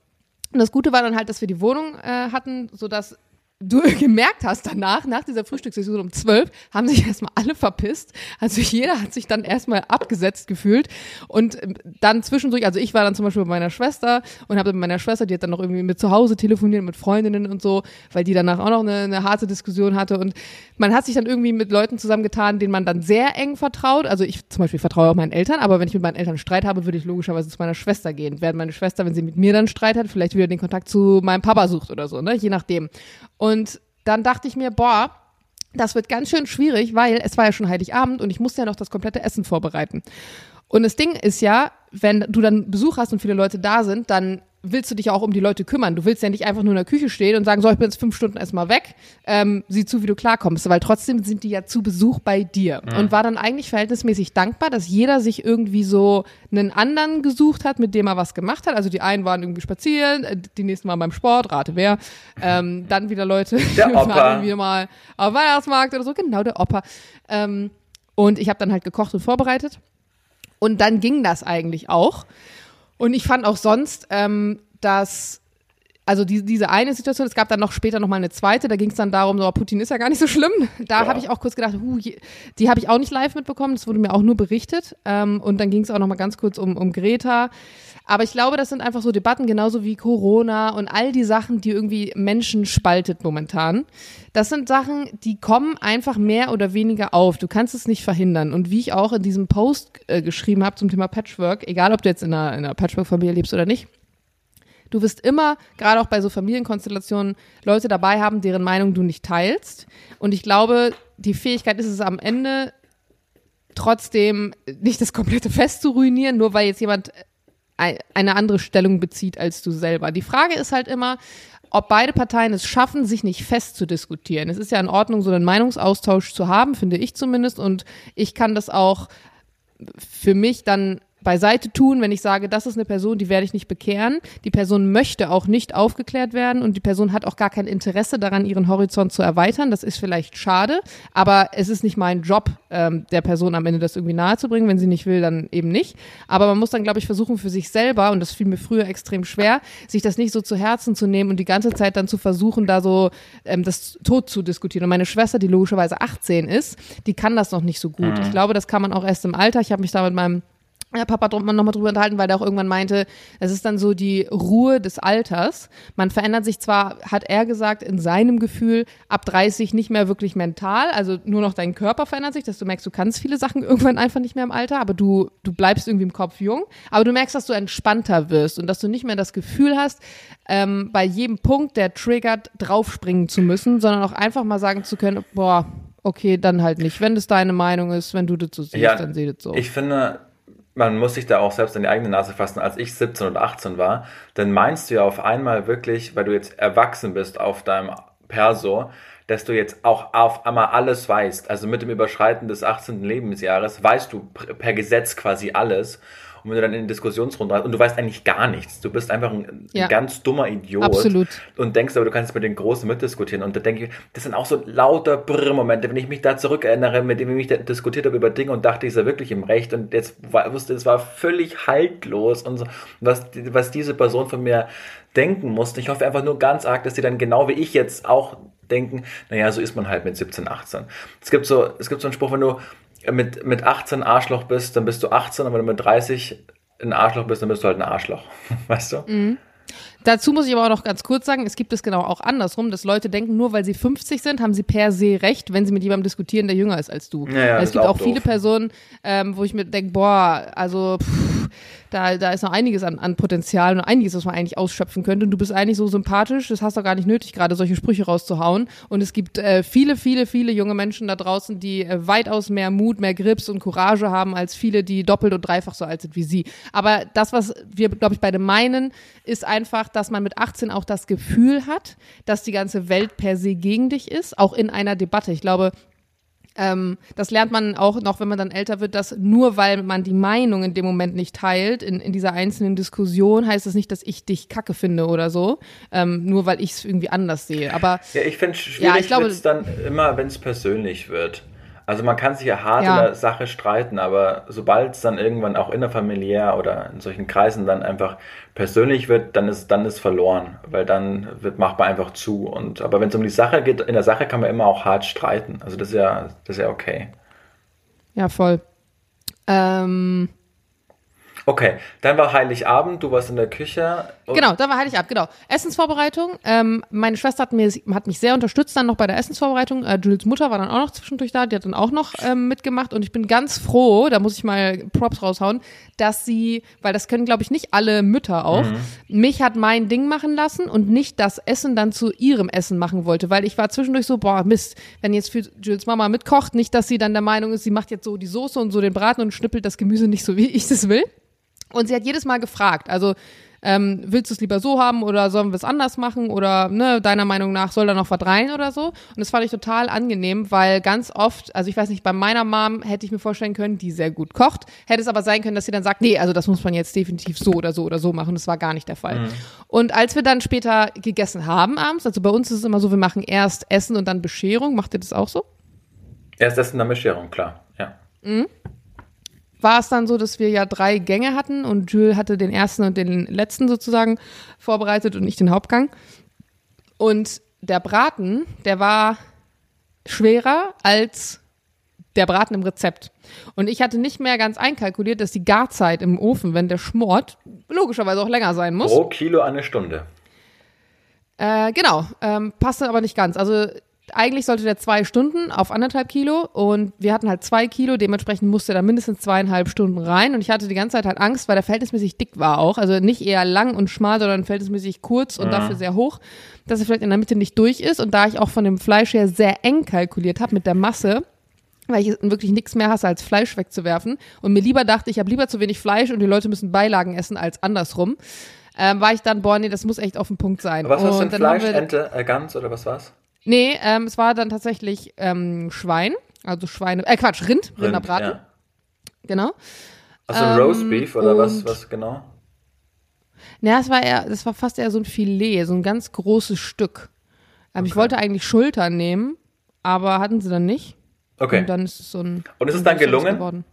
Und das Gute war dann halt, dass wir die Wohnung äh, hatten, sodass du [laughs] gemerkt hast danach, nach dieser Frühstückssession um zwölf, haben sich erstmal alle verpisst. Also jeder hat sich dann erstmal abgesetzt gefühlt. Und ähm, dann zwischendurch, also ich war dann zum Beispiel bei meiner Schwester und habe mit meiner Schwester, die hat dann noch irgendwie mit zu Hause telefoniert, mit Freundinnen und so, weil die danach auch noch eine, eine harte Diskussion hatte. Und man hat sich dann irgendwie mit Leuten zusammengetan, denen man dann sehr eng vertraut. Also ich zum Beispiel vertraue auch meinen Eltern, aber wenn ich mit meinen Eltern Streit habe, würde ich logischerweise zu meiner Schwester gehen. Während meine Schwester, wenn sie mit mir dann Streit hat, vielleicht wieder den Kontakt zu meinem Papa sucht oder so, ne? Je nachdem. Und dann dachte ich mir, boah, das wird ganz schön schwierig, weil es war ja schon Heiligabend und ich musste ja noch das komplette Essen vorbereiten. Und das Ding ist ja, wenn du dann Besuch hast und viele Leute da sind, dann willst du dich auch um die Leute kümmern. Du willst ja nicht einfach nur in der Küche stehen und sagen, so, ich bin jetzt fünf Stunden erstmal weg, ähm, sieh zu, wie du klarkommst, weil trotzdem sind die ja zu Besuch bei dir. Mhm. Und war dann eigentlich verhältnismäßig dankbar, dass jeder sich irgendwie so einen anderen gesucht hat, mit dem er was gemacht hat. Also die einen waren irgendwie spazieren, äh, die nächsten waren beim Sport, rate wer. Ähm, [laughs] dann wieder Leute, [laughs] Opa. waren mal auf Weihnachtsmarkt oder so, genau, der Opa. Ähm, und ich habe dann halt gekocht und vorbereitet. Und dann ging das eigentlich auch. Und ich fand auch sonst, ähm, dass also die, diese eine Situation, es gab dann noch später noch mal eine zweite, da ging es dann darum, so, Putin ist ja gar nicht so schlimm. Da Ja. habe ich auch kurz gedacht, huh, je- die habe ich auch nicht live mitbekommen, das wurde mir auch nur berichtet. Ähm, und dann ging es auch noch mal ganz kurz um, um Greta. Aber ich glaube, das sind einfach so Debatten, genauso wie Corona und all die Sachen, die irgendwie Menschen spaltet momentan. Das sind Sachen, die kommen einfach mehr oder weniger auf. Du kannst es nicht verhindern. Und wie ich auch in diesem Post äh, geschrieben habe zum Thema Patchwork, egal ob du jetzt in einer, in einer Patchwork-Familie lebst oder nicht, Du wirst immer, gerade auch bei so Familienkonstellationen, Leute dabei haben, deren Meinung du nicht teilst. Und ich glaube, die Fähigkeit ist es am Ende trotzdem nicht das komplette Fest zu ruinieren, nur weil jetzt jemand ei- eine andere Stellung bezieht als du selber. Die Frage ist halt immer, ob beide Parteien es schaffen, sich nicht fest zu diskutieren. Es ist ja in Ordnung, so einen Meinungsaustausch zu haben, finde ich zumindest. Und ich kann das auch für mich dann beiseite tun, wenn ich sage, das ist eine Person, die werde ich nicht bekehren. Die Person möchte auch nicht aufgeklärt werden und die Person hat auch gar kein Interesse daran, ihren Horizont zu erweitern. Das ist vielleicht schade, aber es ist nicht mein Job, ähm, der Person am Ende das irgendwie nahezubringen. Wenn sie nicht will, dann eben nicht. Aber man muss dann, glaube ich, versuchen für sich selber, und das fiel mir früher extrem schwer, sich das nicht so zu Herzen zu nehmen und die ganze Zeit dann zu versuchen, da so ähm, das tot zu diskutieren. Und meine Schwester, die logischerweise 18 ist, die kann das noch nicht so gut. Ich glaube, das kann man auch erst im Alter. Ich habe mich da mit meinem Papa drum, nochmal drüber unterhalten, weil der auch irgendwann meinte, es ist dann so die Ruhe des Alters. Man verändert sich zwar, hat er gesagt, in seinem Gefühl ab 30 nicht mehr wirklich mental, also nur noch dein Körper verändert sich, dass du merkst, du kannst viele Sachen [laughs] irgendwann einfach nicht mehr im Alter, aber du, du bleibst irgendwie im Kopf jung. Aber du merkst, dass du entspannter wirst und dass du nicht mehr das Gefühl hast, ähm, bei jedem Punkt, der triggert, draufspringen zu müssen, sondern auch einfach mal sagen zu können, boah, okay, dann halt nicht. Wenn das deine Meinung ist, wenn du das so siehst, Ja, dann seh das so. Ich finde, man muss sich da auch selbst in die eigene Nase fassen. Als ich 17 oder 18 war, dann meinst du ja auf einmal wirklich, weil du jetzt erwachsen bist auf deinem Perso, dass du jetzt auch auf einmal alles weißt. Also mit dem Überschreiten des 18. Lebensjahres weißt du per Gesetz quasi alles. Und wenn du dann in die Diskussionsrunde hast und du weißt eigentlich gar nichts, du bist einfach ein, ein Ja. ganz dummer Idiot Absolut. und denkst aber, du kannst mit den Großen mitdiskutieren. Und da denke ich, das sind auch so lauter Brrr-Momente, wenn ich mich da zurückerinnere, mit dem ich da diskutiert habe über Dinge und dachte, ich sei wirklich im Recht und jetzt war, wusste, es war völlig haltlos und so, was, was diese Person von mir denken musste. Ich hoffe einfach nur ganz arg, dass sie dann genau wie ich jetzt auch denken, naja, so ist man halt mit 17, 18. Es gibt so, es gibt so einen Spruch, wenn du mit, mit 18 Arschloch bist, dann bist du 18, aber wenn du mit 30 ein Arschloch bist, dann bist du halt ein Arschloch. [laughs] Weißt du? Dazu muss ich aber auch noch ganz kurz sagen, es gibt es genau auch andersrum, dass Leute denken, nur weil sie 50 sind, haben sie per se recht, wenn sie mit jemandem diskutieren, der jünger ist als du. Ja, es gibt auch auch, viele. Personen, ähm, wo ich mir denke, boah, also pff, da, da ist noch einiges an, an Potenzial und einiges, was man eigentlich ausschöpfen könnte. Und du bist eigentlich so sympathisch, das hast du gar nicht nötig, gerade solche Sprüche rauszuhauen. Und es gibt äh, viele, viele, viele junge Menschen da draußen, die äh, weitaus mehr Mut, mehr Grips und Courage haben als viele, die doppelt und dreifach so alt sind wie sie. Aber das, was wir, glaube ich, beide meinen, ist einfach, dass man mit 18 auch das Gefühl hat, dass die ganze Welt per se gegen dich ist, auch in einer Debatte. Ich glaube, ähm, das lernt man auch noch, wenn man dann älter wird, dass nur weil man die Meinung in dem Moment nicht teilt, in, in dieser einzelnen Diskussion, heißt das nicht, dass ich dich kacke finde oder so, ähm, nur weil ich es irgendwie anders sehe. Aber Ja, ich finde es schwierig, Ja, ich glaube- dann immer, wenn es persönlich wird. Also man kann sich ja hart Ja. in der Sache streiten, aber sobald es dann irgendwann auch innerfamiliär oder in solchen Kreisen dann einfach persönlich wird, dann ist dann ist verloren, weil dann wird macht man einfach zu. Und aber wenn es um die Sache geht, in der Sache kann man immer auch hart streiten. Also das ist ja das ist ja okay. ja, voll. Ähm, Okay, dann war Heiligabend, du warst in der Küche. Und- Genau, da war Heiligabend, genau. Essensvorbereitung. Ähm, meine Schwester hat, mir, hat mich sehr unterstützt dann noch bei der Essensvorbereitung. Äh, Jules Mutter war dann auch noch zwischendurch da, die hat dann auch noch ähm, mitgemacht und ich bin ganz froh, da muss ich mal Props raushauen, dass sie, weil das können glaube ich nicht alle Mütter auch, mich hat mein Ding machen lassen und nicht das Essen dann zu ihrem Essen machen wollte, weil ich war zwischendurch so, boah, Mist, wenn jetzt für Jules Mama mitkocht, nicht, dass sie dann der Meinung ist, sie macht jetzt so die Soße und so den Braten und schnippelt das Gemüse nicht so, wie ich das will. Und sie hat jedes Mal gefragt, also ähm, willst du es lieber so haben oder sollen wir es anders machen oder ne, deiner Meinung nach soll da noch was rein oder so. Und das fand ich total angenehm, weil ganz oft, also ich weiß nicht, bei meiner Mom hätte ich mir vorstellen können, die sehr gut kocht, hätte es aber sein können, dass sie dann sagt, nee, also das muss man jetzt definitiv so oder so oder so machen. Das war gar nicht der Fall. Und als wir dann später gegessen haben abends, also bei uns ist es immer so, wir machen erst Essen und dann Bescherung. Macht ihr das auch so? Erst Essen, dann Bescherung, klar. Ja. War es dann so, dass wir ja drei Gänge hatten und Jules hatte den ersten und den letzten sozusagen vorbereitet und ich den Hauptgang. Und der Braten, der war schwerer als der Braten im Rezept. Und ich hatte nicht mehr ganz einkalkuliert, dass die Garzeit im Ofen, wenn der schmort, logischerweise auch länger sein muss. Pro Kilo eine Stunde. Äh, genau, ähm, passte aber nicht ganz. Also eigentlich sollte der zwei Stunden auf anderthalb Kilo und wir hatten halt zwei Kilo, dementsprechend musste da mindestens zweieinhalb Stunden rein und ich hatte die ganze Zeit halt Angst, weil der verhältnismäßig dick war auch, also nicht eher lang und schmal, sondern verhältnismäßig kurz und Mhm. dafür sehr hoch, dass er vielleicht in der Mitte nicht durch ist und da ich auch von dem Fleisch her sehr eng kalkuliert habe mit der Masse, weil ich wirklich nichts mehr hasse, als Fleisch wegzuwerfen und mir lieber dachte, ich habe lieber zu wenig Fleisch und die Leute müssen Beilagen essen als andersrum, ähm, war ich dann, boah, nee, das muss echt auf den Punkt sein. Was hast du und denn Fleisch, Ente, äh, Gans oder was war's? Nee, ähm, es war dann tatsächlich ähm, Schwein, also Schweine, äh Quatsch, Rind, Rinderbraten, Ja. genau. Also Ähm, Roastbeef oder was, was genau? Ja, es war eher, das war fast eher so ein Filet, so ein ganz großes Stück. Ähm, Ich wollte eigentlich Schultern nehmen, aber hatten sie dann nicht. Okay. Und dann ist es so ein. Und ist es dann gelungen? Geworden.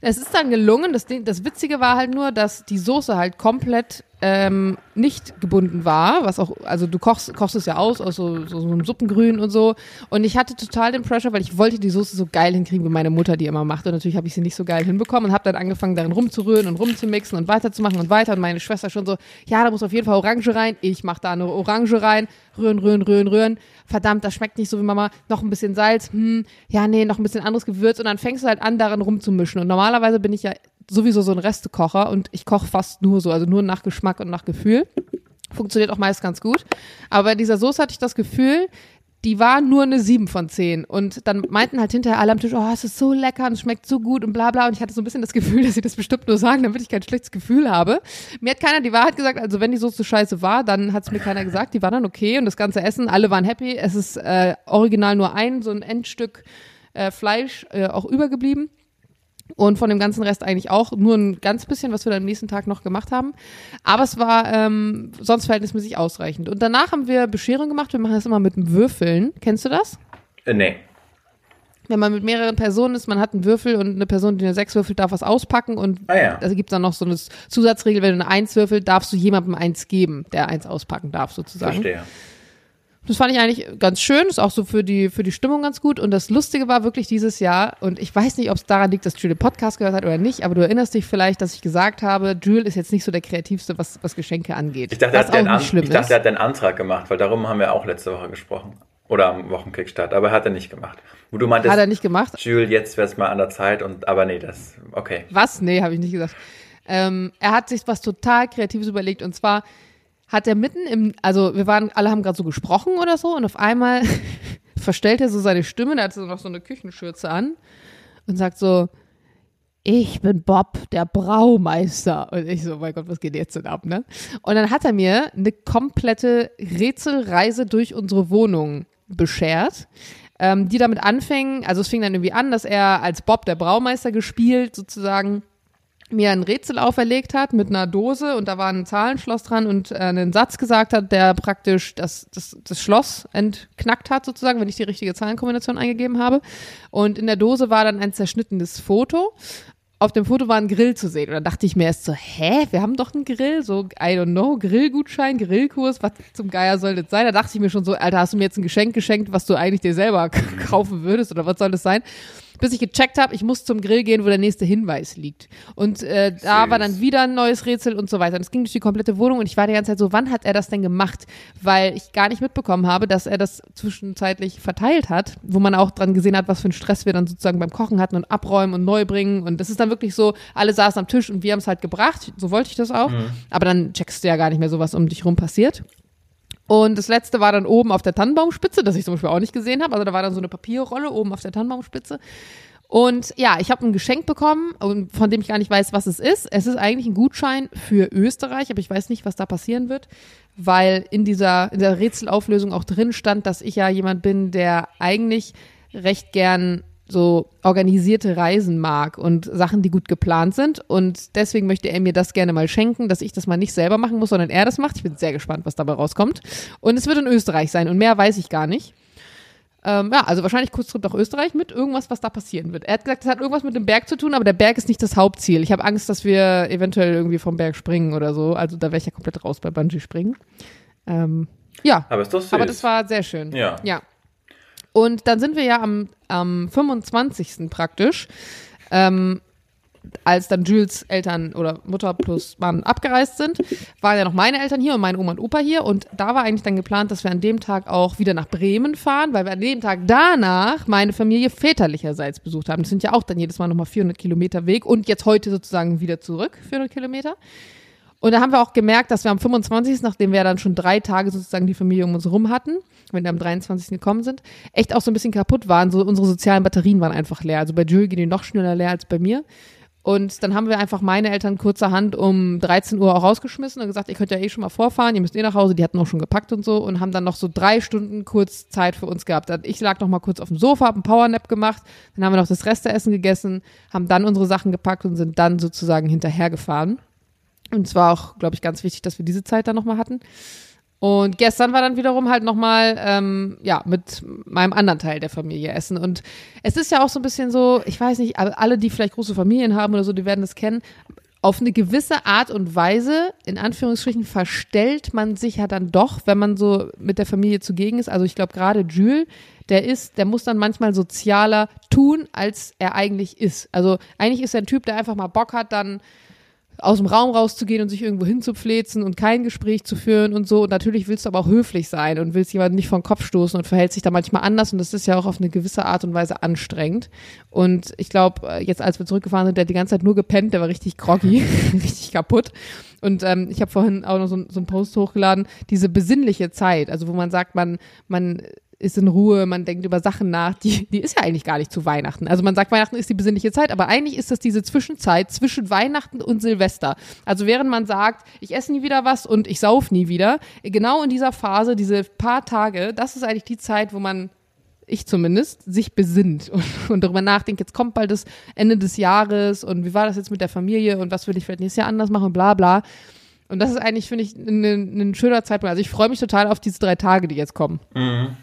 Es ist dann gelungen. Das, Ding, das Witzige war halt nur, dass die Soße halt komplett ähm, nicht gebunden war, was auch, also du kochst, kochst es ja aus, aus so, so, so einem Suppengrün und so. Und ich hatte total den Pressure, weil ich wollte die Soße so geil hinkriegen, wie meine Mutter die immer macht. Und natürlich habe ich sie nicht so geil hinbekommen und habe dann angefangen, darin rumzurühren und rumzumixen und weiterzumachen und weiter. Und meine Schwester schon so, ja, da muss auf jeden Fall Orange rein. Ich mache da eine Orange rein. Rühren, rühren, rühren, rühren. Verdammt, das schmeckt nicht so wie Mama. Noch ein bisschen Salz. Hm, ja, nee, noch ein bisschen anderes Gewürz. Und dann fängst du halt an, darin rumzumischen. Und normalerweise bin ich ja sowieso so ein Restekocher und ich koche fast nur so, also nur nach Geschmack und nach Gefühl. Funktioniert auch meist ganz gut. Aber bei dieser Soße hatte ich das Gefühl, die war nur eine 7 von 10. Und dann meinten halt hinterher alle am Tisch, oh, es ist so lecker und schmeckt so gut und bla bla. Und ich hatte so ein bisschen das Gefühl, [laughs] dass sie das bestimmt nur sagen, damit ich kein schlechtes Gefühl habe. Mir hat keiner die Wahrheit gesagt, also wenn die Soße scheiße war, dann hat es mir keiner gesagt. Die war dann okay und das ganze Essen, alle waren happy. Es ist äh, original nur ein, so ein Endstück äh, Fleisch äh, auch übergeblieben. Und von dem ganzen Rest eigentlich auch nur ein ganz bisschen, was wir dann am nächsten Tag noch gemacht haben. Aber es war ähm, sonst verhältnismäßig ausreichend. Und danach haben wir Bescherung gemacht. Wir machen das immer mit Würfeln. Kennst du das? Äh, nee. Wenn man mit mehreren Personen ist, man hat einen Würfel und eine Person, die eine Sechs würfelt, darf was auspacken und Ah ja. da gibt dann noch so eine Zusatzregel, wenn du eine Eins würfelt, darfst du jemandem eins geben, der eins auspacken darf sozusagen. Verstehe. Das fand ich eigentlich ganz schön, ist auch so für die, für die Stimmung ganz gut. Und das Lustige war wirklich dieses Jahr, und ich weiß nicht, ob es daran liegt, dass Jules den Podcast gehört hat oder nicht, aber du erinnerst dich vielleicht, dass ich gesagt habe, Jules ist jetzt nicht so der Kreativste, was, was Geschenke angeht. Ich dachte, er hat den An ich dachte, er hat den Antrag gemacht, weil darum haben wir auch letzte Woche gesprochen. Oder am Wochenkickstart, aber hat er nicht gemacht. Wo du meintest, Hat er nicht gemacht. Jules, jetzt wäre es mal an der Zeit und aber nee, das okay. Was? Nee, habe ich nicht gesagt. Ähm, er hat sich was total Kreatives überlegt und zwar hat er mitten im, also wir waren, alle haben gerade so gesprochen oder so und auf einmal [laughs] verstellt er so seine Stimme, da hat er noch so eine Küchenschürze an und sagt so, ich bin Bob, der Braumeister. Und ich so, mein Gott, was geht jetzt denn ab, ne? Und dann hat er mir eine komplette Rätselreise durch unsere Wohnung beschert, ähm, die damit anfing, also es fing dann irgendwie an, dass er als Bob, der Braumeister gespielt, sozusagen mir ein Rätsel auferlegt hat mit einer Dose und da war ein Zahlenschloss dran und äh, einen Satz gesagt hat, der praktisch das, das, das Schloss entknackt hat, sozusagen, wenn ich die richtige Zahlenkombination eingegeben habe. Und in der Dose war dann ein zerschnittenes Foto. Auf dem Foto war ein Grill zu sehen. Und dann dachte ich mir erst so, hä, wir haben doch einen Grill? So, I don't know, Grillgutschein, Grillkurs, was zum Geier soll das sein? Da dachte ich mir schon so, Alter, hast du mir jetzt ein Geschenk geschenkt, was du eigentlich dir selber [laughs] kaufen würdest oder was soll das sein? Bis ich gecheckt habe, ich muss zum Grill gehen, wo der nächste Hinweis liegt. Und äh, da Süß. war dann wieder ein neues Rätsel und so weiter. Und es ging durch die komplette Wohnung und ich war die ganze Zeit so, wann hat er das denn gemacht? Weil ich gar nicht mitbekommen habe, dass er das zwischenzeitlich verteilt hat, wo man auch dran gesehen hat, was für einen Stress wir dann sozusagen beim Kochen hatten und abräumen und neu bringen. Und das ist dann wirklich so, alle saßen am Tisch und wir haben es halt gebracht. So wollte ich das auch. Aber dann checkst du ja gar nicht mehr so, was um dich rum passiert. Und das letzte war dann oben auf der Tannenbaumspitze, das ich zum Beispiel auch nicht gesehen habe. Also da war dann so eine Papierrolle oben auf der Tannenbaumspitze. Und ja, ich habe ein Geschenk bekommen, von dem ich gar nicht weiß, was es ist. Es ist eigentlich ein Gutschein für Österreich, aber ich weiß nicht, was da passieren wird, weil in dieser, in der Rätselauflösung auch drin stand, dass ich ja jemand bin, der eigentlich recht gern so organisierte Reisen mag und Sachen, die gut geplant sind. Und deswegen möchte er mir das gerne mal schenken, dass ich das mal nicht selber machen muss, sondern er das macht. Ich bin sehr gespannt, was dabei rauskommt. Und es wird in Österreich sein und mehr weiß ich gar nicht. Ähm, ja, also wahrscheinlich Kurztrip nach Österreich mit irgendwas, was da passieren wird. Er hat gesagt, es hat irgendwas mit dem Berg zu tun, aber der Berg ist nicht das Hauptziel. Ich habe Angst, dass wir eventuell irgendwie vom Berg springen oder so. Also da wäre ich ja komplett raus bei Bungee springen. Ähm, ja, Aber aber das war sehr schön. Ja. Ja. Und dann sind wir ja am, am 25. praktisch, ähm, als dann Jules Eltern oder Mutter plus Mann abgereist sind, waren ja noch meine Eltern hier und meine Oma und Opa hier. Und da war eigentlich dann geplant, dass wir an dem Tag auch wieder nach Bremen fahren, weil wir an dem Tag danach meine Familie väterlicherseits besucht haben. Das sind ja auch dann jedes Mal nochmal 400 Kilometer Weg und jetzt heute sozusagen wieder zurück, 400 Kilometer. Und da haben wir auch gemerkt, dass wir am 25., nachdem wir dann schon drei Tage sozusagen die Familie um uns rum hatten, wenn wir am 23. gekommen sind, echt auch so ein bisschen kaputt waren. So unsere sozialen Batterien waren einfach leer. Also bei Jules gehen die noch schneller leer als bei mir. Und dann haben wir einfach meine Eltern kurzerhand um 13 Uhr auch rausgeschmissen und gesagt, ihr könnt ja eh schon mal vorfahren, ihr müsst eh nach Hause, die hatten auch schon gepackt und so und haben dann noch so drei Stunden kurz Zeit für uns gehabt. Ich lag noch mal kurz auf dem Sofa, hab einen Powernap gemacht, dann haben wir noch das Resteessen gegessen, haben dann unsere Sachen gepackt und sind dann sozusagen hinterhergefahren. Und es war auch, glaube ich, ganz wichtig, dass wir diese Zeit dann nochmal hatten. Und gestern war dann wiederum halt nochmal, ähm, ja, mit meinem anderen Teil der Familie essen. Und es ist ja auch so ein bisschen so, ich weiß nicht, alle, die vielleicht große Familien haben oder so, die werden das kennen. Auf eine gewisse Art und Weise, in Anführungsstrichen, verstellt man sich ja dann doch, wenn man so mit der Familie zugegen ist. Also ich glaube gerade Jules, der ist, der muss dann manchmal sozialer tun, als er eigentlich ist. Also eigentlich ist er ein Typ, der einfach mal Bock hat, dann aus dem Raum rauszugehen und sich irgendwo hinzupflezen und kein Gespräch zu führen und so. Und natürlich willst du aber auch höflich sein und willst jemanden nicht vor den Kopf stoßen und verhält sich da manchmal anders und das ist ja auch auf eine gewisse Art und Weise anstrengend. Und ich glaube, jetzt als wir zurückgefahren sind, der hat die ganze Zeit nur gepennt, der war richtig groggy, [laughs] [laughs] richtig kaputt. Und ähm, ich habe vorhin auch noch so, so einen Post hochgeladen, diese besinnliche Zeit, also wo man sagt, man, man ist in Ruhe, man denkt über Sachen nach, die, die ist ja eigentlich gar nicht zu Weihnachten. Also man sagt, Weihnachten ist die besinnliche Zeit, aber eigentlich ist das diese Zwischenzeit zwischen Weihnachten und Silvester. Also während man sagt, ich esse nie wieder was und ich sauf nie wieder, genau in dieser Phase, diese paar Tage, das ist eigentlich die Zeit, wo man ich zumindest, sich besinnt und, und darüber nachdenkt, jetzt kommt bald das Ende des Jahres und wie war das jetzt mit der Familie und was will ich vielleicht nächstes Jahr anders machen und bla bla. Und das ist eigentlich, finde ich, ein, ein schöner Zeitpunkt. Also ich freue mich total auf diese drei Tage, die jetzt kommen. Mhm.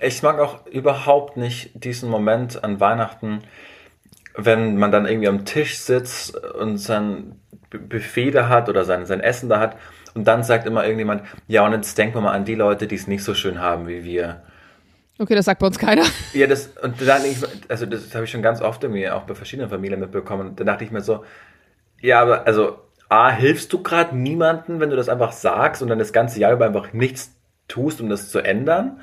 Ich mag auch überhaupt nicht diesen Moment an Weihnachten, wenn man dann irgendwie am Tisch sitzt und sein Buffet da hat oder sein, sein Essen da hat und dann sagt immer irgendjemand, ja und jetzt denken wir mal an die Leute, die es nicht so schön haben wie wir. Okay, das sagt bei uns keiner. Ja, das, und dann, also das habe ich schon ganz oft irgendwie auch bei verschiedenen Familien mitbekommen. Und da dachte ich mir so, ja, aber also A, hilfst du gerade niemanden, wenn du das einfach sagst und dann das ganze Jahr über einfach nichts tust, um das zu ändern?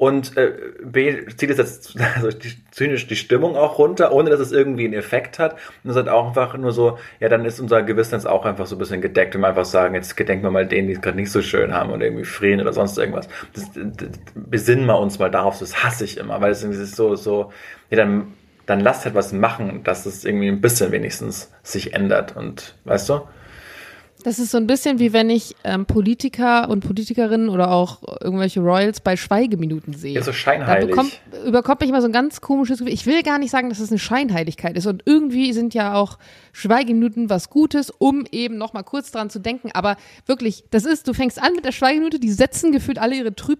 Und äh, B, zieht es jetzt [laughs] also die, zynisch die Stimmung auch runter, ohne dass es irgendwie einen Effekt hat. Und es hat auch einfach nur so, ja, dann ist unser Gewissen jetzt auch einfach so ein bisschen gedeckt, wenn wir einfach sagen, jetzt gedenken wir mal denen, die es gerade nicht so schön haben oder irgendwie frieren oder sonst irgendwas. Das, das, besinnen wir uns mal darauf, das hasse ich immer, weil es irgendwie so, so, ja, dann dann lasst halt was machen, dass es irgendwie ein bisschen wenigstens sich ändert. Und weißt du? Das ist so ein bisschen wie wenn ich ähm, Politiker und Politikerinnen oder auch irgendwelche Royals bei Schweigeminuten sehe. Ja, so scheinheilig. Da bekommt, überkommt mich mal so ein ganz komisches Gefühl. Ich will gar nicht sagen, dass es das eine Scheinheiligkeit ist. Und irgendwie sind ja auch Schweigeminuten was Gutes, um eben noch mal kurz dran zu denken. Aber wirklich, das ist, du fängst an mit der Schweigeminute, die setzen gefühlt alle ihre Trüb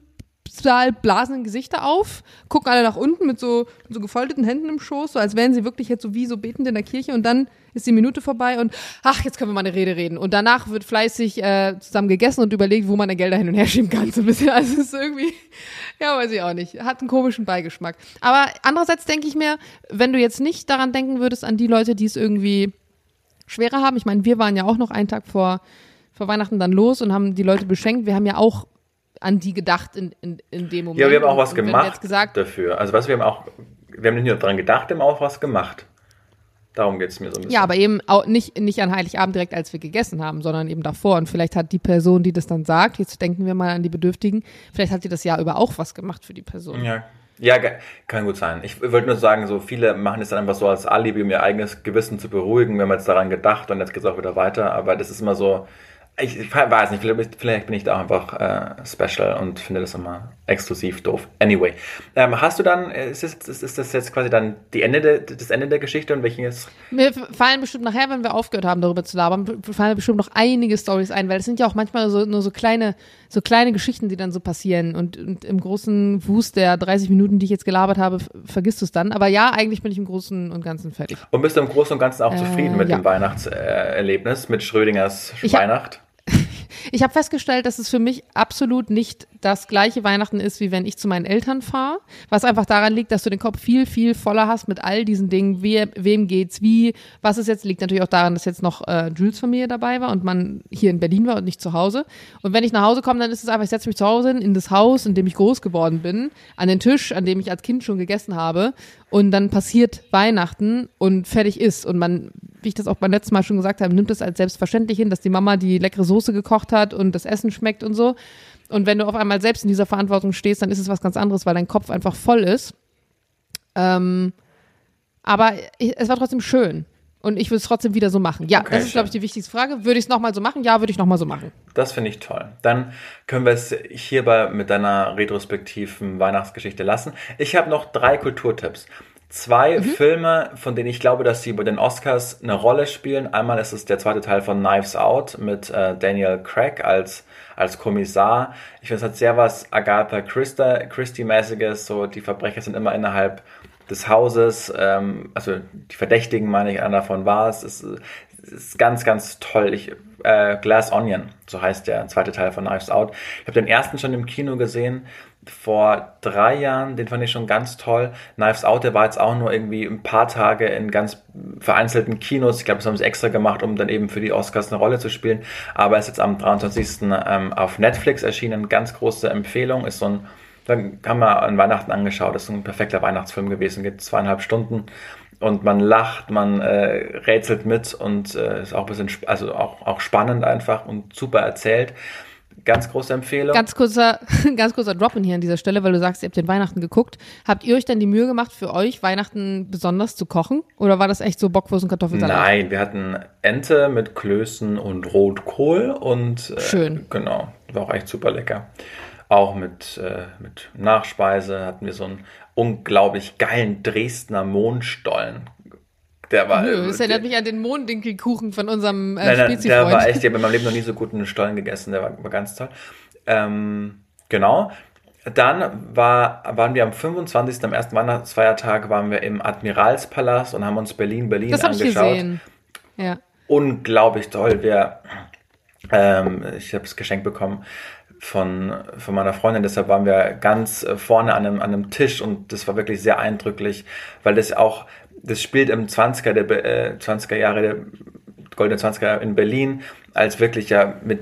blasenden Gesichter auf, gucken alle nach unten mit so, mit so gefalteten Händen im Schoß, so als wären sie wirklich jetzt so wie so betend in der Kirche und dann ist die Minute vorbei und ach, jetzt können wir mal eine Rede reden. Und danach wird fleißig äh, zusammen gegessen und überlegt, wo man der Gelder hin und her schieben kann. So ein bisschen. [laughs] Also es ist irgendwie, ja, weiß ich auch nicht. Hat einen komischen Beigeschmack. Aber andererseits denke ich mir, wenn du jetzt nicht daran denken würdest, an die Leute, die es irgendwie schwerer haben. Ich meine, wir waren ja auch noch einen Tag vor, vor Weihnachten dann los und haben die Leute beschenkt. Wir haben ja auch an die gedacht in, in, in dem Moment. Ja, wir haben auch was gemacht gesagt, dafür. Also was wir haben auch, wir haben nicht nur daran gedacht, wir haben auch was gemacht. Darum geht es mir so ein bisschen. Ja, aber eben auch nicht, nicht an Heiligabend direkt, als wir gegessen haben, sondern eben davor. Und vielleicht hat die Person, die das dann sagt, jetzt denken wir mal an die Bedürftigen, vielleicht hat sie das Jahr über auch was gemacht für die Person. Ja. Ja, kann gut sein. Ich wollte nur sagen, so viele machen es dann einfach so als Alibi, um ihr eigenes Gewissen zu beruhigen. Wir haben jetzt daran gedacht und jetzt geht es auch wieder weiter. Aber das ist immer so, Ich weiß nicht, vielleicht, vielleicht bin ich da auch einfach äh, special und finde das immer exklusiv doof. Anyway, ähm, hast du dann, äh, ist das, ist, ist das jetzt quasi dann die Ende de, das Ende der Geschichte und welches? Mir fallen bestimmt nachher, wenn wir aufgehört haben, darüber zu labern, fallen bestimmt noch einige Stories ein, weil es sind ja auch manchmal so, nur so kleine, so kleine Geschichten, die dann so passieren und, und im großen Wust der 30 Minuten, die ich jetzt gelabert habe, vergisst du es dann. Aber ja, eigentlich bin ich im Großen und Ganzen fertig. Und bist du im Großen und Ganzen auch äh, zufrieden mit ja. dem Weihnachtserlebnis, mit Schrödingers ich Weihnacht? Ich habe festgestellt, dass es für mich absolut nicht das gleiche Weihnachten ist, wie wenn ich zu meinen Eltern fahre. Was einfach daran liegt, dass du den Kopf viel, viel voller hast mit all diesen Dingen. We wem geht's wie? Was ist jetzt? Liegt natürlich auch daran, dass jetzt noch äh, Jules Familie dabei war und man hier in Berlin war und nicht zu Hause. Und wenn ich nach Hause komme, dann ist es einfach, ich setze mich zu Hause in das Haus, in dem ich groß geworden bin, an den Tisch, an dem ich als Kind schon gegessen habe. Und dann passiert Weihnachten und fertig ist. Und man, wie ich das auch beim letzten Mal schon gesagt habe, nimmt es als selbstverständlich hin, dass die Mama die leckere Soße gekocht hat und das Essen schmeckt und so. Und wenn du auf einmal selbst in dieser Verantwortung stehst, dann ist es was ganz anderes, weil dein Kopf einfach voll ist. Ähm, aber es war trotzdem schön. Und ich würde es trotzdem wieder so machen. Ja, okay, das ist, glaube ich, die wichtigste Frage. Würde ich es nochmal so machen? Ja, würde ich nochmal so machen. Das finde ich toll. Dann können wir es hierbei mit deiner retrospektiven Weihnachtsgeschichte lassen. Ich habe noch drei Kulturtipps. Zwei mhm. Filme, von denen ich glaube, dass sie bei den Oscars eine Rolle spielen. Einmal ist es der zweite Teil von Knives Out mit äh, Daniel Craig als als Kommissar. Ich finde, es hat sehr was Agatha Christie-mäßiges. So, die Verbrecher sind immer innerhalb des Hauses. Ähm, also die Verdächtigen, meine ich, einer davon war es. Es ist ganz, ganz toll. Ich, äh, Glass Onion, so heißt der zweite Teil von Knives Out. Ich habe den ersten schon im Kino gesehen vor drei Jahren, den fand ich schon ganz toll. Knives Out, der war jetzt auch nur irgendwie ein paar Tage in ganz vereinzelten Kinos. Ich glaube, das haben sie extra gemacht, um dann eben für die Oscars eine Rolle zu spielen. Aber ist jetzt am 23. Ähm, auf Netflix erschienen. Ganz große Empfehlung. Ist so ein, dann haben wir an Weihnachten angeschaut. Ist ein perfekter Weihnachtsfilm gewesen. Geht zweieinhalb Stunden und man lacht, man äh, rätselt mit und äh, ist auch ein bisschen, also auch, auch spannend einfach und super erzählt. Ganz große Empfehlung. Ganz kurzer, [laughs] ganz kurzer Drop-in hier an dieser Stelle, weil du sagst, ihr habt den Weihnachten geguckt. Habt ihr euch denn die Mühe gemacht, für euch Weihnachten besonders zu kochen? Oder war das echt so Bockwurst und Kartoffelsalat? Nein, wir hatten Ente mit Klößen und Rotkohl und äh, Schön. Genau, war auch echt super lecker. Auch mit, äh, mit Nachspeise hatten wir so einen unglaublich geilen Dresdner Mondstollen der war. Nö, das erinnert mich an den Monddinkelkuchen von unserem äh, nein, nein, Der war echt, ich habe in meinem Leben noch nie so guten Stollen gegessen, der war, war ganz toll. Ähm, genau. Dann war, waren wir am 25. am ersten Weihnachtsfeiertag waren wir im Admiralspalast und haben uns Berlin, Berlin das angeschaut. Ich gesehen. Ja. Unglaublich toll. Wir, ähm, ich habe es geschenkt bekommen von, von meiner Freundin, deshalb waren wir ganz vorne an einem, an einem Tisch und das war wirklich sehr eindrücklich, weil das auch das spielt im 20er, der, äh, 20er Jahre, der goldene 20er in Berlin, als wirklich ja mit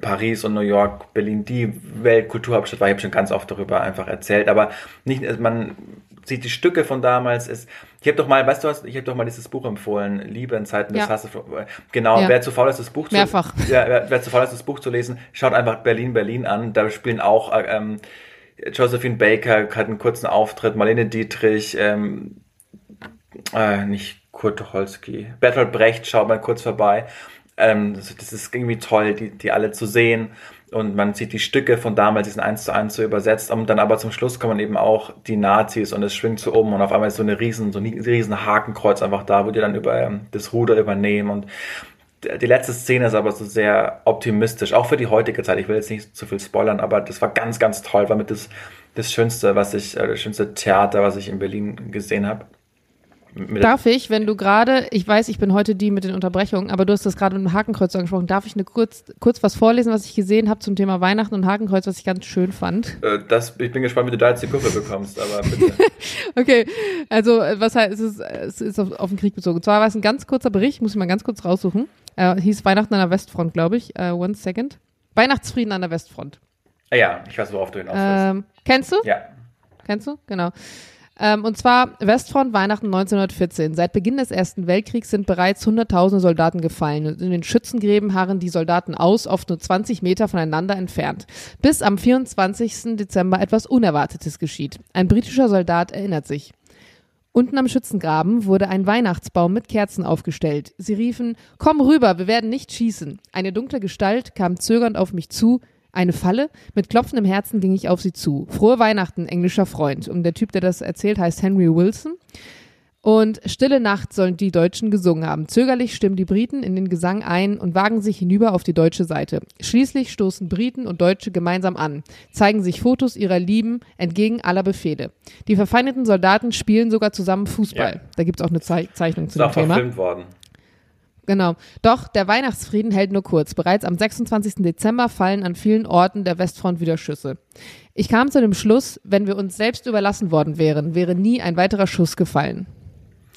Paris und New York, Berlin die Weltkulturhauptstadt war. Ich habe schon ganz oft darüber einfach erzählt, aber nicht, man sieht die Stücke von damals. Ist, ich habe doch mal, weißt du was, ich habe doch mal dieses Buch empfohlen, Liebe in Zeiten des ja. Hasses. Genau, ja. wer zu faul ist, das Buch Mehrfach. zu [laughs] ja, wer, wer, zu faul ist, das Buch zu lesen, schaut einfach Berlin, Berlin an. Da spielen auch ähm, Josephine Baker hat einen kurzen Auftritt, Marlene Dietrich, ähm, äh, nicht Kurt Tucholsky, Bertolt Brecht, schaut mal kurz vorbei. Ähm, das, das, ist irgendwie toll, die, die alle zu sehen. Und man sieht die Stücke von damals, die sind eins zu eins so übersetzt. Und dann aber zum Schluss kommen eben auch die Nazis und es schwingt so um und auf einmal ist so eine riesen, so ein riesen Hakenkreuz einfach da, wo die dann über ähm, das Ruder übernehmen. Und die letzte Szene ist aber so sehr optimistisch, auch für die heutige Zeit. Ich will jetzt nicht zu viel spoilern, aber das war ganz, ganz toll, war mit das, das schönste, was ich, äh, das schönste Theater, was ich in Berlin gesehen habe. Darf ich, wenn du gerade, ich weiß, ich bin heute die mit den Unterbrechungen, aber du hast das gerade mit dem Hakenkreuz angesprochen, darf ich eine kurz, kurz was vorlesen, was ich gesehen habe zum Thema Weihnachten und Hakenkreuz, was ich ganz schön fand? Äh, das, ich bin gespannt, wie du da jetzt die Kurve bekommst, aber bitte. [laughs] okay, also was heißt, es ist, es ist auf, auf den Krieg bezogen. Und zwar war es ein ganz kurzer Bericht, muss ich mal ganz kurz raussuchen. Äh, hieß Weihnachten an der Westfront, glaube ich. Uh, one second. Weihnachtsfrieden an der Westfront. Ah ja, ich weiß, worauf du hinaus willst. Ähm, kennst du? Ja. Kennst du? Genau. Ähm, und zwar Westfront Weihnachten 1914. Seit Beginn des Ersten Weltkriegs sind bereits hunderttausende Soldaten gefallen und in den Schützengräben harren die Soldaten aus, oft nur 20 Meter voneinander entfernt. Bis am 24. Dezember etwas Unerwartetes geschieht. Ein britischer Soldat erinnert sich. Unten am Schützengraben wurde ein Weihnachtsbaum mit Kerzen aufgestellt. Sie riefen, komm rüber, wir werden nicht schießen. Eine dunkle Gestalt kam zögernd auf mich zu. Eine Falle? Mit klopfendem Herzen ging ich auf sie zu. Frohe Weihnachten, englischer Freund. Und der Typ, der das erzählt, heißt Henry Wilson. Und Stille Nacht sollen die Deutschen gesungen haben. Zögerlich stimmen die Briten in den Gesang ein und wagen sich hinüber auf die deutsche Seite. Schließlich stoßen Briten und Deutsche gemeinsam an, zeigen sich Fotos ihrer Lieben entgegen aller Befehle. Die verfeindeten Soldaten spielen sogar zusammen Fußball. Ja. Da gibt's auch eine Zei Zeichnung zu Ist dem auch Thema. verfilmt worden. Genau. Doch der Weihnachtsfrieden hält nur kurz. Bereits am 26. Dezember fallen an vielen Orten der Westfront wieder Schüsse. Ich kam zu dem Schluss, wenn wir uns selbst überlassen worden wären, wäre nie ein weiterer Schuss gefallen.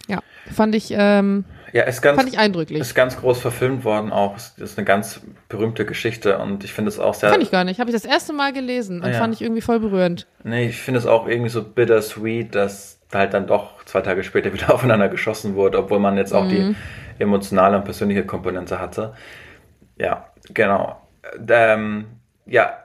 Ja, fand ich, ähm, Ja, ist ganz, fand ich eindrücklich. ist ganz groß verfilmt worden auch. Ist, ist eine ganz berühmte Geschichte und ich finde es auch sehr. Fand ich gar nicht. Habe ich das erste Mal gelesen und Ah, ja. fand ich irgendwie voll berührend. Nee, ich finde es auch irgendwie so bittersweet, dass halt dann doch zwei Tage später [laughs] wieder aufeinander geschossen wurde, obwohl man jetzt auch Mhm. die emotionale und persönliche Komponente hatte. Ja, genau. Ähm, ja,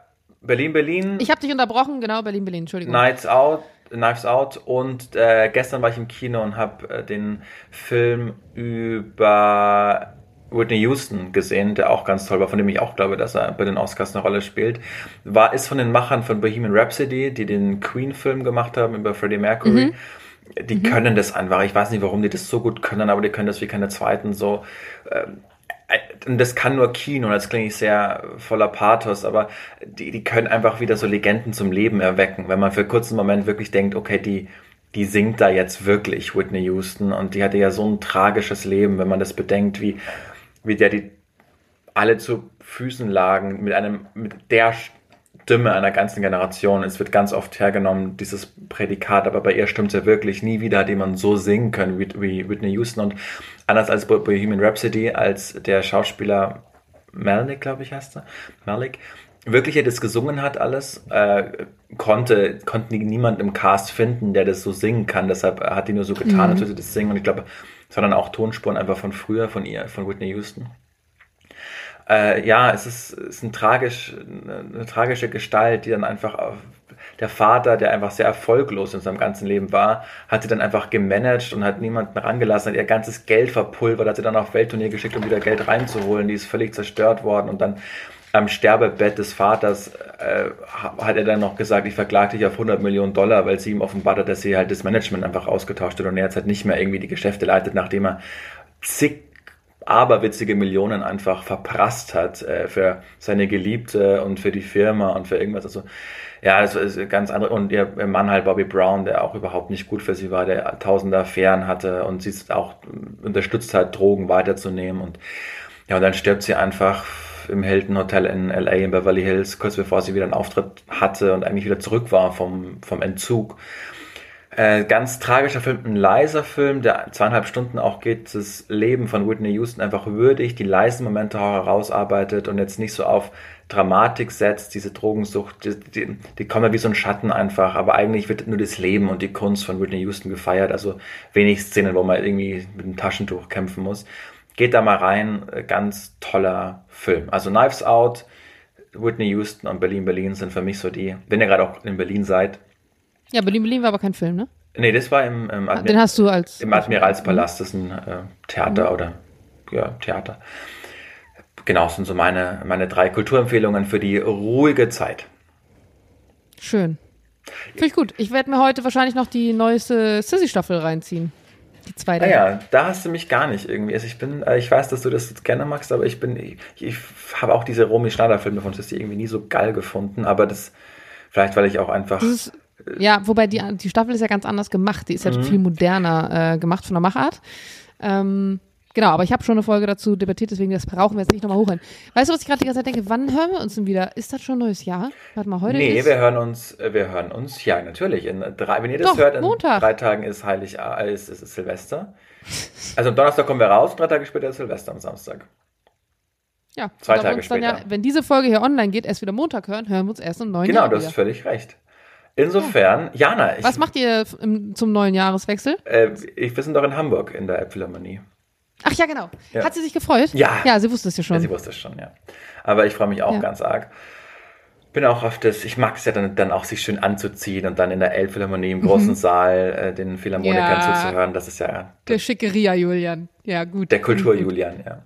Berlin, Berlin, Ich habe dich unterbrochen, genau, Berlin, Berlin, Entschuldigung. Nights Out, Knives Out und äh, gestern war ich im Kino und habe äh, den Film über Whitney Houston gesehen, der auch ganz toll war, von dem ich auch glaube, dass er bei den Oscars eine Rolle spielt. War, ist von den Machern von Bohemian Rhapsody, die den Queen-Film gemacht haben über Freddie Mercury. Die können das einfach. Ich weiß nicht, warum die das so gut können, aber die können das wie keine zweiten so. Ähm, und das kann nur Kino, das klingt sehr voller Pathos, aber die, die können einfach wieder so Legenden zum Leben erwecken, wenn man für einen kurzen Moment wirklich denkt, okay, die, die singt da jetzt wirklich Whitney Houston und die hatte ja so ein tragisches Leben, wenn man das bedenkt, wie, wie der die alle zu Füßen lagen mit einem, mit der Stimme einer ganzen Generation. Es wird ganz oft hergenommen, dieses Prädikat, aber bei ihr stimmt es ja wirklich. Nie wieder hat jemand so singen können wie, wie Whitney Houston. Und anders als bei Bohemian Rhapsody, als der Schauspieler Melnick, glaube ich, heißt er, Malik, wirklich er das gesungen hat alles, äh, konnte, konnte nie- niemand im Cast finden, der das so singen kann. Deshalb hat die nur so getan, als würde sie das singen. Und ich glaube, sondern auch Tonspuren einfach von früher, von ihr, von Whitney Houston. Äh, ja, es ist, ist ein tragisch, eine, eine tragische Gestalt, die dann einfach auf, der Vater, der einfach sehr erfolglos in seinem ganzen Leben war, hat sie dann einfach gemanagt und hat niemanden rangelassen, hat ihr ganzes Geld verpulvert, hat sie dann auf Weltturnier geschickt, um wieder Geld reinzuholen. Die ist völlig zerstört worden und dann am Sterbebett des Vaters äh, hat er dann noch gesagt, ich verklage dich auf 100 Millionen Dollar, weil sie ihm offenbart hat, dass sie halt das Management einfach ausgetauscht hat und er jetzt halt nicht mehr irgendwie die Geschäfte leitet, nachdem er zig aberwitzige Millionen einfach verprasst hat äh, für seine Geliebte und für die Firma und für irgendwas. Also ja, das ist ganz andere. Und ihr Mann halt Bobby Brown, der auch überhaupt nicht gut für sie war, der tausende Affären hatte und sie auch unterstützt hat, Drogen weiterzunehmen. Und ja, und dann stirbt sie einfach im Hilton Hotel in LA in Beverly Hills, kurz bevor sie wieder einen Auftritt hatte und eigentlich wieder zurück war vom, vom Entzug. Äh, ganz tragischer Film, ein leiser Film, der zweieinhalb Stunden auch geht, das Leben von Whitney Houston einfach würdig, die leisen Momente auch herausarbeitet und jetzt nicht so auf Dramatik setzt, diese Drogensucht, die, die, die kommen ja wie so ein Schatten einfach, aber eigentlich wird nur das Leben und die Kunst von Whitney Houston gefeiert, also wenig Szenen, wo man irgendwie mit einem Taschentuch kämpfen muss. Geht da mal rein, äh, ganz toller Film. Also Knives Out, Whitney Houston und Berlin Berlin sind für mich so die, wenn ihr gerade auch in Berlin seid, Ja, Berlin, Berlin war aber kein Film, ne? Nee, das war im, im, Admir Den hast du als. im Admiralspalast, das ist ein äh, Theater oder ja, Theater. Genau, das sind so meine, meine drei Kulturempfehlungen für die ruhige Zeit. Schön. Finde ich gut. Ich werde mir heute wahrscheinlich noch die neueste Sissy-Staffel reinziehen. Die zweite. Naja, da hast du mich gar nicht irgendwie. Also ich bin, äh, ich weiß, dass du das gerne magst, aber ich bin, ich, ich habe auch diese Romy Schneider-Filme von Sissy irgendwie nie so geil gefunden, aber das, vielleicht weil ich auch einfach. Das ist, ja, wobei die, die Staffel ist ja ganz anders gemacht. Die ist ja Mhm. viel moderner äh, gemacht von der Machart. Ähm, genau, aber ich habe schon eine Folge dazu debattiert, deswegen das brauchen wir jetzt nicht nochmal hochhören. Weißt du, was ich gerade die ganze Zeit denke? Wann hören wir uns denn wieder? Ist das schon neues Jahr? Warte mal, heute Nee, ist... wir hören uns, äh, wir hören uns, ja, natürlich. In drei, wenn ihr das Doch, hört, in Montag. drei Tagen ist Heilig, äh, ist, ist, ist Silvester. Also am Donnerstag kommen wir raus, drei Tage später ist Silvester am Samstag. ja, zwei Tage dann Ja, später. wenn diese Folge hier online geht, erst wieder Montag hören, hören wir uns erst im neuen Genau, Jahr du wieder. hast völlig recht. Insofern, Jana, ich, Was macht ihr im, zum neuen Jahreswechsel? äh, ich, wir sind doch in Hamburg in der Elbphilharmonie. Ach ja, genau. Ja. Hat sie sich gefreut? Ja. Ja, sie wusste es ja Ja, schon. sie wusste es schon, ja. Aber ich freue mich auch Ja. ganz arg. Bin auch auf das, ich mag es ja dann, dann auch, sich schön anzuziehen und dann in der Elbphilharmonie im großen Saal äh, den Philharmonikern Ja. zuzuhören. Das ist ja Der Schickeria Julian. Ja, gut. der Kultur-Julian, ja.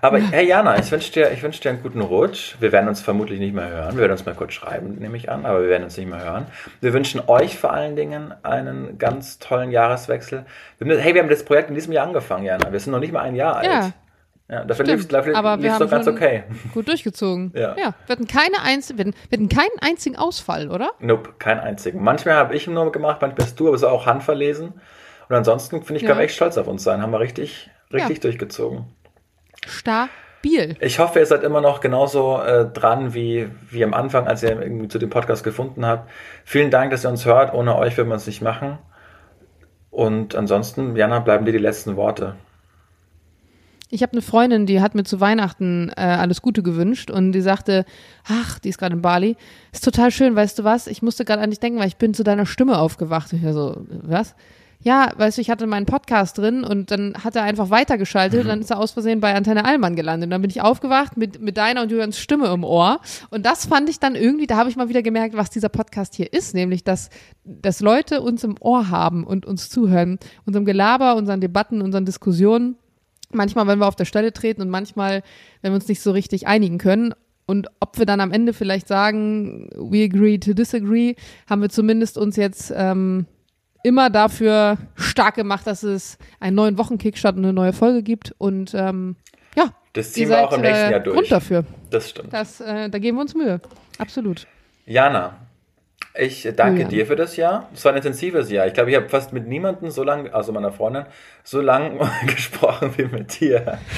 Aber hey Jana, ich wünsche dir, ich wünsch dir einen guten Rutsch. Wir werden uns vermutlich nicht mehr hören. Wir werden uns mal kurz schreiben, nehme ich an, aber wir werden uns nicht mehr hören. Wir wünschen euch vor allen Dingen einen ganz tollen Jahreswechsel. Hey, wir haben das Projekt in diesem Jahr angefangen, Jana. Wir sind noch nicht mal ein Jahr alt. Ja. Dafür lief es aber wir doch ganz okay. Gut durchgezogen. [laughs] Ja. ja. Wir hatten keine einz wir hatten, wir hatten keinen einzigen Ausfall, oder? Nope, keinen einzigen. Manchmal habe ich ihn nur gemacht, manchmal bist du, aber so auch handverlesen. Und ansonsten finde ich, Ja. können wir echt stolz auf uns sein. Haben wir richtig, richtig Ja. durchgezogen. Stabil. Ich hoffe, ihr seid immer noch genauso äh, dran wie, wie am Anfang, als ihr irgendwie zu dem Podcast gefunden habt. Vielen Dank, dass ihr uns hört. Ohne euch würden wir es nicht machen. Und ansonsten, Jana, bleiben dir die letzten Worte. Ich habe eine Freundin, die hat mir zu Weihnachten äh, alles Gute gewünscht und die sagte, ach, die ist gerade in Bali, ist total schön, weißt du was? Ich musste gerade an dich denken, weil ich bin zu deiner Stimme aufgewacht. Und ich war so, was? Ja, weißt du, ich hatte meinen Podcast drin und dann hat er einfach weitergeschaltet und dann ist er aus Versehen bei Antenne Allmann gelandet. Und dann bin ich aufgewacht mit, mit deiner und Julians Stimme im Ohr. Und das fand ich dann irgendwie, da habe ich mal wieder gemerkt, was dieser Podcast hier ist, nämlich, dass, dass Leute uns im Ohr haben und uns zuhören, unserem Gelaber, unseren Debatten, unseren Diskussionen manchmal, wenn wir auf der Stelle treten und manchmal, wenn wir uns nicht so richtig einigen können. Und ob wir dann am Ende vielleicht sagen, we agree to disagree, haben wir zumindest uns jetzt ähm, immer dafür stark gemacht, dass es einen neuen Wochenkickstart und eine neue Folge gibt. Und ähm, ja, Das ziehen wir seid auch im nächsten äh, Jahr durch. Grund dafür. Das stimmt. Das, äh, da geben wir uns Mühe. Absolut. Jana, ich danke Julian. dir für das Jahr. Es war ein intensives Jahr. Ich glaube, ich habe fast mit niemandem so lange, also meiner Freundin, so lang [laughs] gesprochen wie mit dir. [laughs]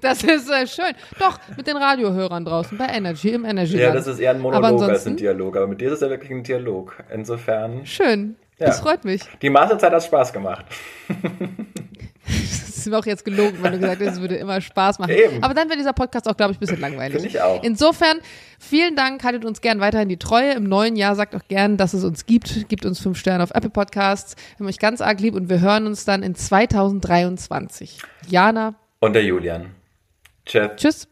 Das ist äh, schön. Doch, mit den Radiohörern draußen bei Energy, im Energy. Ja, das ist eher ein Monolog als ein Dialog. Aber mit dir ist es ja wirklich ein Dialog. Insofern, Schön. Ja. Das freut mich. die Masterzeit hat Spaß gemacht. [laughs] Das ist mir auch jetzt gelogen, weil du gesagt hast, es würde immer Spaß machen. Eben. Aber dann wäre dieser Podcast auch, glaube ich, ein bisschen langweilig. Finde ich auch. Insofern, vielen Dank, haltet uns gern weiterhin die Treue. Im neuen Jahr sagt auch gern, dass es uns gibt. Gibt uns fünf Sterne auf Apple Podcasts. Wir haben euch ganz arg lieb und wir hören uns dann in 2023. Jana, Und der Julian. Tschüss. tschüss.